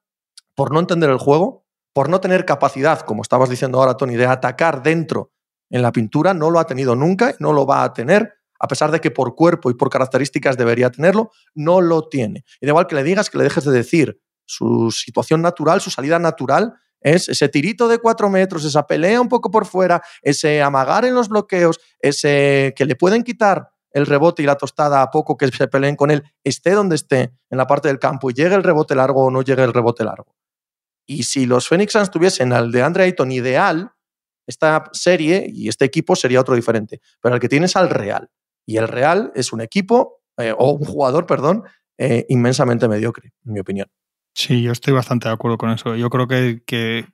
por no entender el juego, por no tener capacidad, como estabas diciendo ahora, Tony, de atacar dentro en la pintura, no lo ha tenido nunca y no lo va a tener, a pesar de que por cuerpo y por características debería tenerlo, no lo tiene. Y da igual que le digas que le dejes de decir su situación natural, su salida natural, es ese tirito de cuatro metros, esa pelea un poco por fuera, ese amagar en los bloqueos, ese que le pueden quitar el rebote y la tostada a poco que se peleen con él, esté donde esté en la parte del campo y llegue el rebote largo o no llegue el rebote largo. Y si los Phoenix Suns tuviesen al de Andre Ayton ideal, esta serie y este equipo sería otro diferente. Pero el que tienes al Real. Y el Real es un equipo, eh, o un jugador, perdón, eh, inmensamente mediocre, en mi opinión. Sí, yo estoy bastante de acuerdo con eso. Yo creo que, que,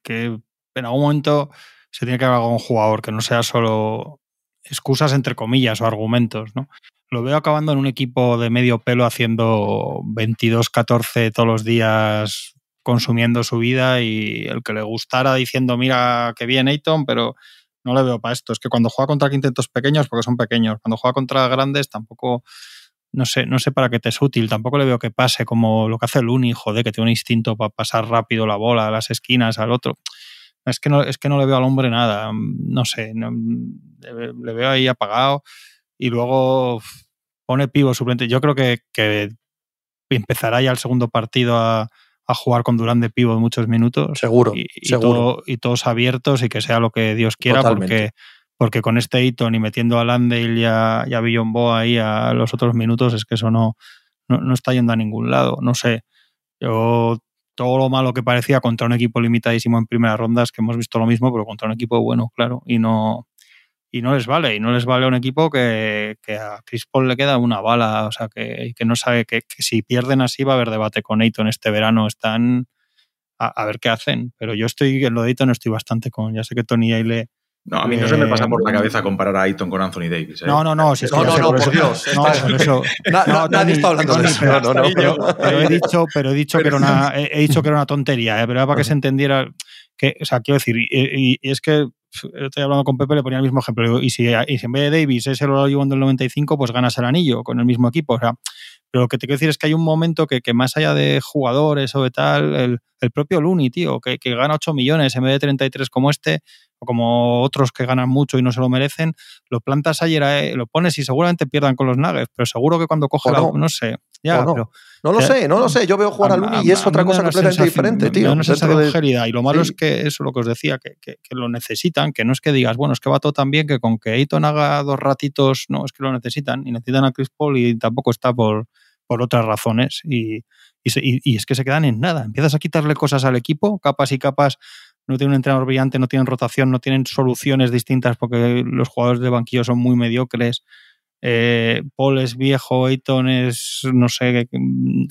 en algún momento se tiene que haber un jugador que no sea solo excusas entre comillas o argumentos, ¿no? Lo veo acabando en un equipo de medio pelo haciendo 22-14 todos los días consumiendo su vida y el que le gustara diciendo mira qué bien Ayton, pero no le veo para esto. Es que cuando juega contra quintetos pequeños, porque son pequeños, cuando juega contra grandes tampoco no sé, no sé para qué te es útil. Tampoco le veo que pase como lo que hace el Uni, joder, que tiene un instinto para pasar rápido la bola a las esquinas al otro. Es que no, es que no le veo al hombre nada. No sé, le, veo ahí apagado y luego pone pivo suplente. Yo creo que, empezará ya el segundo partido a, jugar con Durán de pivo muchos minutos. Seguro, y, seguro. y todos abiertos y que sea lo que Dios quiera, porque porque con este Eaton y metiendo a Landale y a, y a ahí a los otros minutos es que eso no, no, está yendo a ningún lado. No sé. Yo todo lo malo que parecía contra un equipo limitadísimo en primeras rondas, que hemos visto lo mismo, pero contra un equipo bueno, claro, y no, y no les vale, y no les vale un equipo que, a Chris Paul le queda una bala, o sea, que, que no sabe que, si pierden así va a haber debate con Ayton este verano, están a, a, ver qué hacen, pero yo estoy en lo de Ayton estoy bastante con, ya sé que Tony ahí le, no, a mí no se me pasa por la cabeza comparar a Ayton con Anthony Davis. ¿eh? No, no, no. no, no, no, por Dios. No, eso. nadie está hablando de eso. No, no, pero he dicho, pero he dicho que era una, he dicho que era una tontería, ¿eh? pero era para que se entendiera que, o sea, quiero decir, y, es que estoy hablando con Pepe, le ponía el mismo ejemplo. Y si, y si en vez de Davis es el Oladipo del 95, pues ganas el anillo con el mismo equipo. O sea, pero lo que te quiero decir es que hay un momento que, que más allá de jugadores o de tal, el, el propio Looney, tío, que, que, gana 8 millones en vez de 33 como este, como otros que ganan mucho y no se lo merecen, lo plantas ayer, eh, lo pones y seguramente pierdan con los Nuggets, pero seguro que cuando coge no. la... No sé. Ya, no. Pero, no lo sé, no lo sé. Yo veo jugar a, Luni y es otra cosa completamente diferente, tío. No de... Y lo malo es que eso lo que os decía, que, que, lo necesitan, que no es que digas, bueno, es que va todo tan bien que con que Ayton haga dos ratitos, no, es que lo necesitan. Y necesitan a Chris Paul y tampoco está por, por otras razones. Y, y, y, es que se quedan en nada. Empiezas a quitarle cosas al equipo, capas y capas no tienen un entrenador brillante, no tienen rotación, no tienen soluciones distintas porque los jugadores de banquillo son muy mediocres. eh, Paul es viejo, Ayton es no sé qué,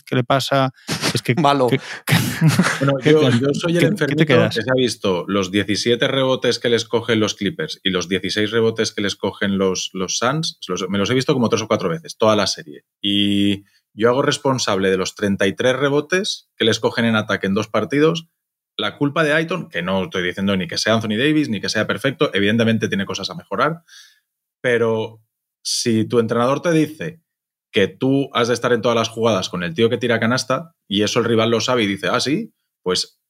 qué le pasa. Es que Malo. que- Bueno, ¿Qué yo, soy el enfermito que se ha visto los 17 rebotes que les cogen los Clippers y los 16 rebotes que les cogen los, los Suns. los- me los he visto como tres o cuatro veces, toda la serie. Y yo hago responsable de los 33 rebotes que les cogen en ataque en dos partidos. La culpa de Ayton, que no estoy diciendo ni que sea Anthony Davis ni que sea perfecto, evidentemente tiene cosas a mejorar, pero si tu entrenador te dice que tú has de estar en todas las jugadas con el tío que tira canasta y eso el rival lo sabe y dice, ah, sí, pues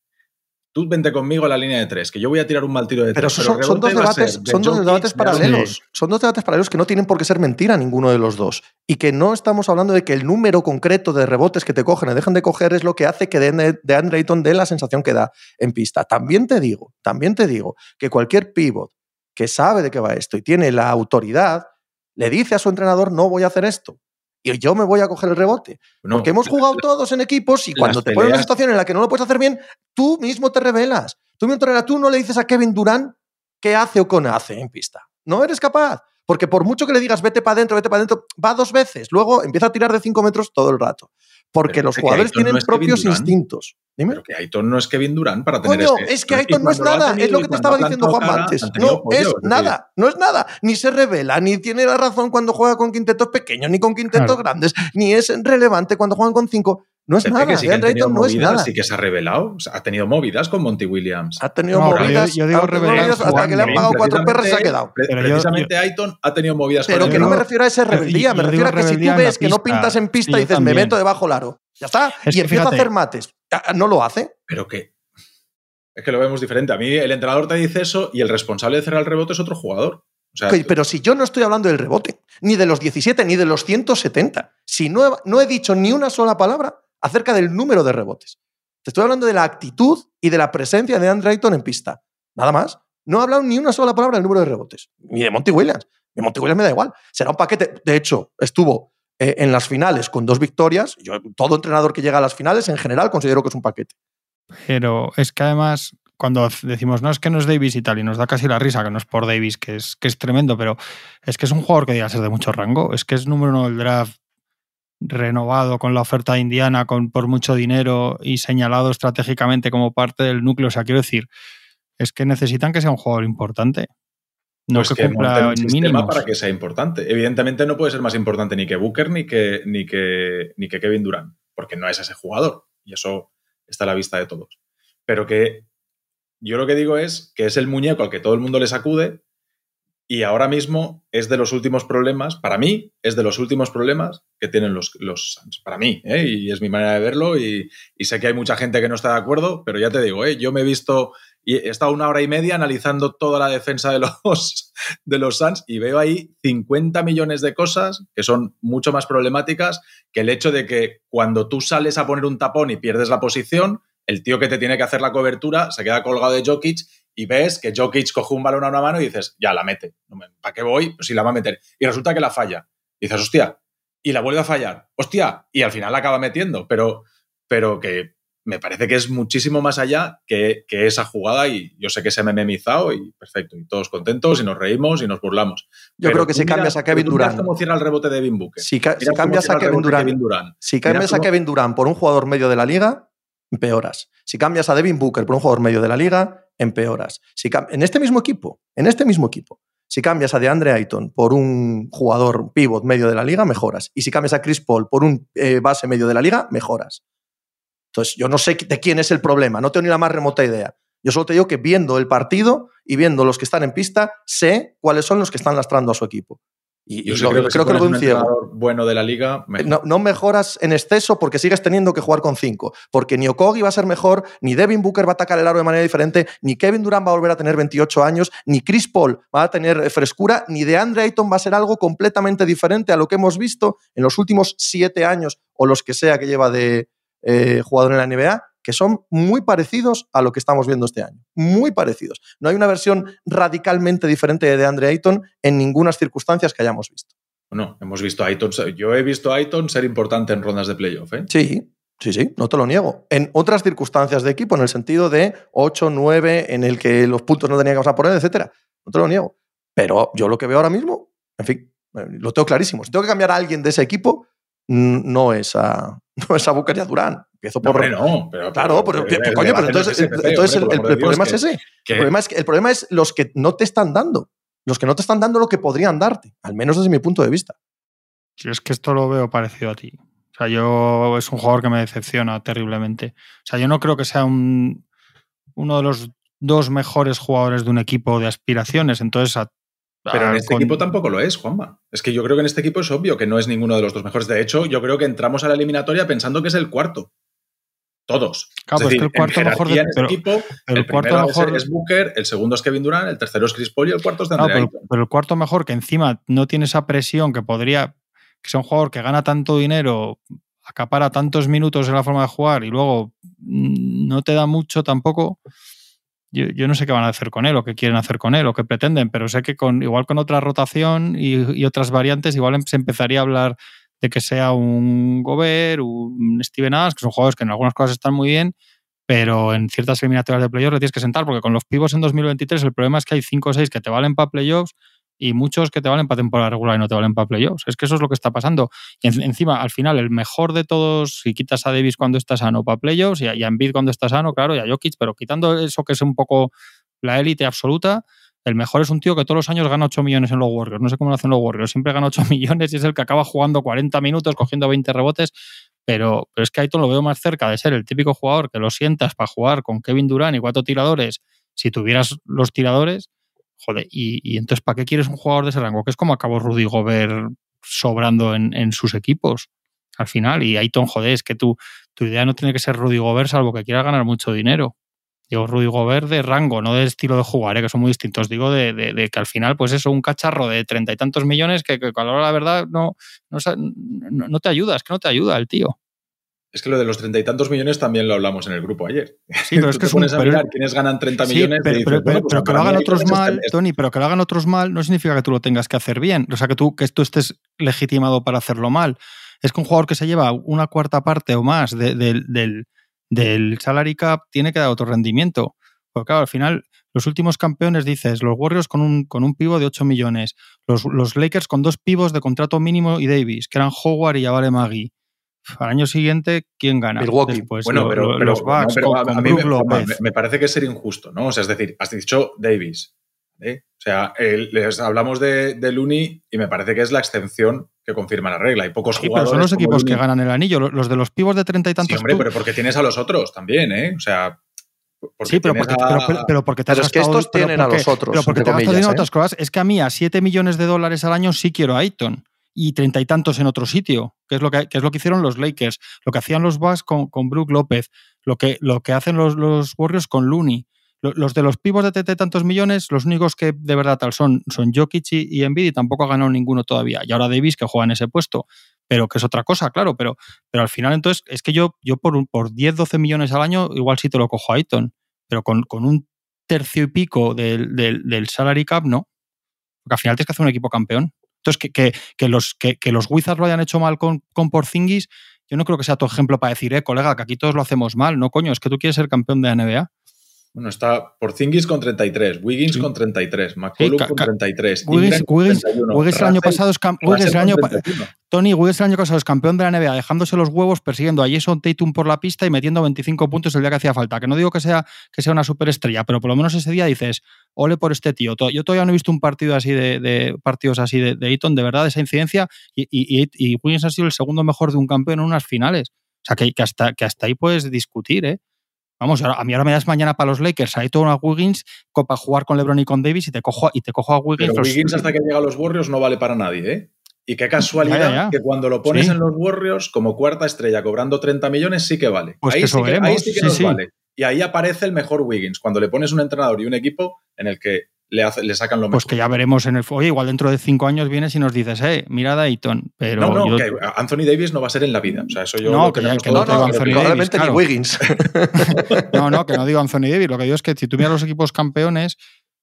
tú vente conmigo a la línea de tres, que yo voy a tirar un mal tiro de Pero tres. esos son, son dos debates, de son dos paralelos. Son dos debates paralelos que no tienen por qué ser mentira ninguno de los dos. Y que no estamos hablando de que el número concreto de rebotes que te cogen o dejan de coger es lo que hace que de, de Andre Ayton dé la sensación que da en pista. También te digo, también te digo que cualquier pivot que sabe de qué va esto y tiene la autoridad, le dice a su entrenador, no voy a hacer esto. Y yo me voy a coger el rebote. No, Porque hemos jugado todos en equipos y cuando te ponen en una peleas- situación en la que no lo puedes hacer bien, tú mismo te revelas. Tú mismo te revelas. Tú no le dices a Kevin Durant qué hace o qué no hace en pista. No eres capaz. Porque por mucho que le digas vete para adentro, vete para adentro, va dos veces. Luego empieza a tirar de cinco metros todo el rato. Porque Pero los jugadores no tienen propios instintos. Dime. Pero que Ayton no es Kevin Durant para tener Coño, ese- es que Ayton no es nada, es lo que te estaba diciendo plantado Juan cara, antes. No pollo, es nada, no es nada. Ni se revela, ni tiene la razón cuando juega con quintetos pequeños, ni con quintetos Claro. grandes, ni es relevante cuando juegan con cinco. No es nada, que sí que tenido Ayton no es movidas, nada. Sí que se ha revelado. O sea, ha tenido movidas con Monty Williams. Ha tenido No, pero movidas, yo- yo digo movidas hasta que le han pagado cuatro perras y se ha quedado. pre- Pero precisamente Ayton ha tenido movidas Pero con que el no me refiero a ese rebeldía, me refiero a que si tú ves que no pintas en pista y dices, me meto debajo del aro. Ya está. Es y que empieza a hacer mates. Ah, No lo hace. Pero que. Es que lo vemos diferente. A mí el entrenador te dice eso y el responsable de cerrar el rebote es otro jugador. O sea, Ok, pero si yo no estoy hablando del rebote, ni de los 17, ni de los 170, si no he, no he dicho ni una sola palabra acerca del número de rebotes. Te estoy hablando de la actitud y de la presencia de Andre Ayton en pista. Nada más. No he hablado ni una sola palabra del número de rebotes. Ni de Monty Williams. De Monty Williams me da igual. Será un paquete. De hecho, estuvo eh, en las finales con dos victorias. Yo, todo entrenador que llega a las finales, en general, considero que es un paquete. Pero es que además, cuando decimos, no, es que no es Davis y tal, y nos da casi la risa, que no es por Davis, que es, que es tremendo, pero es que es un jugador que diga ser de mucho rango. Es que es número uno del draft renovado con la oferta de Indiana con, por mucho dinero y señalado estratégicamente como parte del núcleo. O sea, quiero decir, es que necesitan que sea un jugador importante. No pues que, cumpla monten un sistema para que sea importante. Evidentemente no puede ser más importante ni que Booker ni que, ni que, ni que Kevin Durant, porque no es ese jugador. Y eso está a la vista de todos. Pero que yo lo que digo es que es el muñeco al que todo el mundo le sacude y ahora mismo es de los últimos problemas, para mí, es de los últimos problemas que tienen los, los Suns. Para mí, ¿eh? y es mi manera de verlo y, sé que hay mucha gente que no está de acuerdo, pero ya te digo, ¿eh? yo me he visto y he estado una hora y media analizando toda la defensa de los, de los Suns y veo ahí 50 millones de cosas que son mucho más problemáticas que el hecho de que cuando tú sales a poner un tapón y pierdes la posición, el tío que te tiene que hacer la cobertura se queda colgado de Jokic y ves que Jokic coge un balón a una mano y dices, ya la mete. ¿Para qué voy? Pues si la va a meter. Y resulta que la falla. Y dices, hostia. Y la vuelve a fallar. Hostia. Y al final la acaba metiendo. Pero, pero que me parece que es muchísimo más allá que, que, esa jugada y yo sé que se me ha memizado y perfecto. Y todos contentos y nos reímos y nos burlamos. Yo pero creo que si cambias a Kevin Durant. cómo cierra el rebote de Devin Booker. Si, ca si cambias a Kevin Durant, Kevin Durant. Si cambias a Kevin Durant por un jugador medio de la liga, empeoras. Si cambias a Devin Booker por un jugador medio de la liga, empeoras. Si en este mismo equipo, en este mismo equipo, si cambias a DeAndre Ayton por un jugador pivot medio de la liga, mejoras. Y si cambias a Chris Paul por un eh, base medio de la liga, mejoras. Entonces, yo no sé de quién es el problema, no tengo ni la más remota idea. Yo solo te digo que viendo el partido y viendo los que están en pista, sé cuáles son los que están lastrando a su equipo. Y, yo y sé lo, creo que, creo si que lo veo un ciego. bueno de la liga, mejor. No, no, mejoras en exceso porque sigues teniendo que jugar con cinco. Porque ni Okogi va a ser mejor, ni Devin Booker va a atacar el aro de manera diferente, ni Kevin Durant va a volver a tener 28 años, ni Chris Paul va a tener frescura, ni DeAndre Ayton va a ser algo completamente diferente a lo que hemos visto en los últimos siete años o los que sea que lleva de eh, jugador en la NBA, que son muy parecidos a lo que estamos viendo este año. Muy parecidos. No hay una versión radicalmente diferente de DeAndre Ayton en ninguna circunstancias que hayamos visto. Bueno, hemos visto a Ayton. Yo he visto a Ayton ser importante en rondas de playoff. ¿eh? Sí, sí, sí, no te lo niego. En otras circunstancias de equipo, en el sentido de 8, 9, en el que los puntos no tenían que pasar por él, etcétera. No te lo niego. Pero yo lo que veo ahora mismo, en fin, Lo tengo clarísimo. Si tengo que cambiar a alguien de ese equipo, no es a, no es a Booker y a Durán. Empiezo por. No, pero, claro, pero, coño, pero entonces, entonces el, problema es ese. El problema es, que, el problema es los que no te están dando. Los que no te están dando lo que podrían darte, al menos desde mi punto de vista. Yo es que esto lo veo parecido a ti. O sea, yo es un jugador que me decepciona terriblemente. O sea, yo no creo que sea un, uno de los dos mejores jugadores de un equipo de aspiraciones. Entonces, pero en este equipo tampoco lo es, Juanma. Es que yo creo que en este equipo es obvio que no es ninguno de los dos mejores. De hecho, yo creo que entramos a la eliminatoria pensando que es el cuarto. Todos. Claro, es, el cuarto mejor de, este equipo, el, cuarto mejor es Booker, el segundo es Kevin Durant, el tercero es Chris Paul y el cuarto es de pero, pero, el cuarto mejor que encima no tiene esa presión que podría que sea un jugador que gana tanto dinero, acapara tantos minutos en la forma de jugar y luego no te da mucho tampoco yo, no sé qué van a hacer con él o qué quieren hacer con él o qué pretenden, pero sé que con, igual con otra rotación y, otras variantes, igual em, se empezaría a hablar de que sea un Gobert, un Steven Adams, que son jugadores que en algunas cosas están muy bien, pero en ciertas eliminatorias de playoffs le tienes que sentar, porque con los pivos en 2023 el problema es que hay 5 o 6 que te valen para playoffs y muchos que te valen para temporada regular y no te valen para playoffs. Es que eso es lo que está pasando. Y encima, al final, el mejor de todos, si quitas a Davis cuando está sano para playoffs y a, y Embiid cuando está sano, claro, y a Jokic, pero quitando eso que es un poco la élite absoluta, el mejor es un tío que todos los años gana 8 millones en los Warriors. No sé cómo lo hacen los Warriors. Siempre gana 8 millones y es el que acaba jugando 40 minutos, cogiendo 20 rebotes. Pero, pero es que Aiton lo veo más cerca de ser el típico jugador que lo sientas para jugar con Kevin Durant y cuatro tiradores. Si tuvieras los tiradores, Joder, y, entonces, ¿para qué quieres un jugador de ese rango? Que es como acabó Rudy Gobert sobrando en, sus equipos al final. Y Aiton, joder, es que tu, tu idea no tiene que ser Rudy Gobert, salvo que quieras ganar mucho dinero. Digo, Rudy Gobert de rango, no de estilo de jugar, ¿eh? que son muy distintos. Digo, de, que al final, pues eso, un cacharro de treinta y tantos millones que, que a la la verdad no, no, no, te ayuda, es que no te ayuda el tío. Es que lo de los treinta y tantos millones también lo hablamos en el grupo ayer. Sí, pero es que es un, a mirar quiénes ganan 30 millones. Pero, pues que lo hagan otros mal, Tony, pero que lo hagan otros mal no significa que tú lo tengas que hacer bien. O sea, que tú, que tú estés legitimado para hacerlo mal. Es que un jugador que se lleva una cuarta parte o más del, del salary cap tiene que dar otro rendimiento. Porque claro, al final, los últimos campeones dices, los Warriors con un, con un pivo de 8 millones, los, los Lakers con dos pivos de contrato mínimo y Davis, que eran Howard y Yavale Magui al año siguiente, ¿quién gana? Milwaukee. bueno, pero, los Bucks a mí me, parece que es ser injusto, ¿no? O sea, es decir, has dicho Davis. ¿eh? O sea, les hablamos de, de, Looney y me parece que es la excepción que confirma la regla. Hay pocos sí, jugadores. Pero son los equipos que ganan el anillo, los de los pivos de treinta y tantos. Sí, hombre, pero porque tienes a los otros también, ¿eh? O sea. sí, pero porque, pero, porque te pero es que estos tienen a los otros. Pero porque te has gastado otras cosas. Es que a mí a 7 millones de dólares al año sí quiero a Ayton y treinta y tantos en otro sitio, que es lo que, es lo que hicieron los Lakers, lo que hacían los Bucks con, con Brook López, lo que, lo que hacen los, los Warriors con Looney. Los de los pivos de y tantos millones, los únicos que de verdad tal son, son Jokic y, y Embiid y tampoco ha ganado ninguno todavía. Y ahora Davis que juega en ese puesto, pero que es otra cosa, claro, pero, pero al final entonces es que yo, yo por, por 10, 12 millones al año igual sí te lo cojo a Ayton, pero con, con un tercio y pico del, del, del salary cap no, porque al final tienes que hacer un equipo campeón. Entonces, que, que, los, que, los Wizards lo hayan hecho mal con, con Porzingis, yo no creo que sea tu ejemplo para decir, eh, colega, que aquí todos lo hacemos mal. No, coño, es que tú quieres ser campeón de NBA. Bueno, está Porzingis con 33, Wiggins con 33, McCollum con 33. Wiggins, Wiggins, Wiggins el año pasado es el año Tony Wiggins el año pasado es campeón de la NBA, dejándose los huevos, persiguiendo a Jason Tatum por la pista y metiendo 25 puntos el día que hacía falta. Que no digo que sea, que sea una superestrella, pero por lo menos ese día dices, ole por este tío. Yo todavía no he visto un partido así de, partidos así de, de Eaton, de verdad, de esa incidencia, y, y, Wiggins ha sido el segundo mejor de un campeón en unas finales. O sea, que, que, hasta, que hasta ahí puedes discutir, ¿eh? Vamos, a mí ahora me das mañana para los Lakers, hay todo una Wiggins para jugar con LeBron y con Davis y te cojo, y te cojo a Wiggins. Pero Wiggins hasta que llega a los Warriors no vale para nadie, ¿eh? Y qué casualidad que cuando lo pones en los Warriors como cuarta estrella cobrando 30 millones sí que vale. Pues ahí, sí que, ahí, sí que, nos vale. Y ahí aparece el mejor Wiggins, cuando le pones un entrenador y un equipo en el que le, le sacan lo pues mejor. Pues que ya veremos en el. Oye, igual dentro de cinco años vienes y nos dices, eh, mira Dayton. Pero no, no, que Anthony Davis no va a ser en la vida. O sea, eso yo. No, que, ya, que no, no, Anthony Probablemente ni Wiggins. no, no, que no digo Anthony Davis. Lo que digo es que si tú miras los equipos campeones,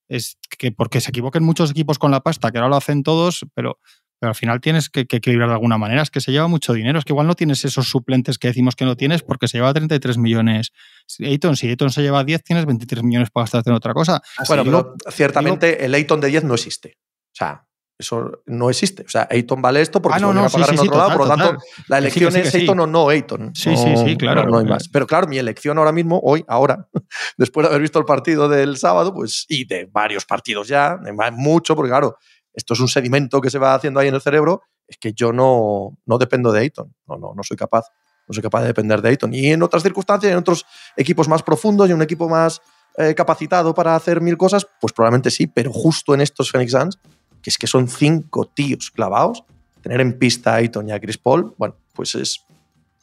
es que porque se equivoquen muchos equipos con la pasta, que ahora lo hacen todos, pero pero al final tienes que, equilibrar de alguna manera. Es que se lleva mucho dinero. Es que igual no tienes esos suplentes que decimos que no tienes porque se lleva 33 millones. Ayton, si Ayton se lleva 10, tienes 23 millones para gastarte en otra cosa. bueno, pero ciertamente el Ayton de 10 no existe. O sea, Eso no existe. O sea, Ayton vale esto porque Ah, se no, lo van no, a sí, pagar sí, en sí, otro lado. total, Por lo tanto, total. la elección es. Ayton o no Ayton. Sí, sí, No- sí, claro. No, no hay más. Pero claro, mi elección ahora mismo, hoy, ahora, después de haber visto el partido del sábado, pues, y de varios partidos ya, mucho, porque claro, esto es un sedimento que se va haciendo ahí en el cerebro, es que yo no, no dependo de Ayton. No, no, no soy capaz. No soy capaz de depender de Ayton. Y en otras circunstancias, en otros equipos más profundos y un equipo más eh, capacitado para hacer mil cosas, pues probablemente sí, pero justo en estos Phoenix Suns, que es que son cinco tíos clavados, tener en pista a Ayton y a Chris Paul, bueno, pues es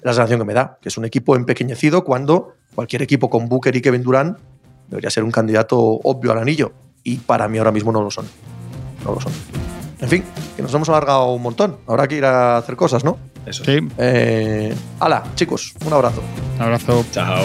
la sensación que me da, que es un equipo empequeñecido cuando cualquier equipo con Booker y Kevin Durant debería ser un candidato obvio al anillo. Y para mí ahora mismo no lo son. No lo son. En fin, que nos hemos alargado un montón. Habrá que ir a hacer cosas, ¿no? Eso. Sí, Eh, hala, chicos, un abrazo. un abrazo. Chao.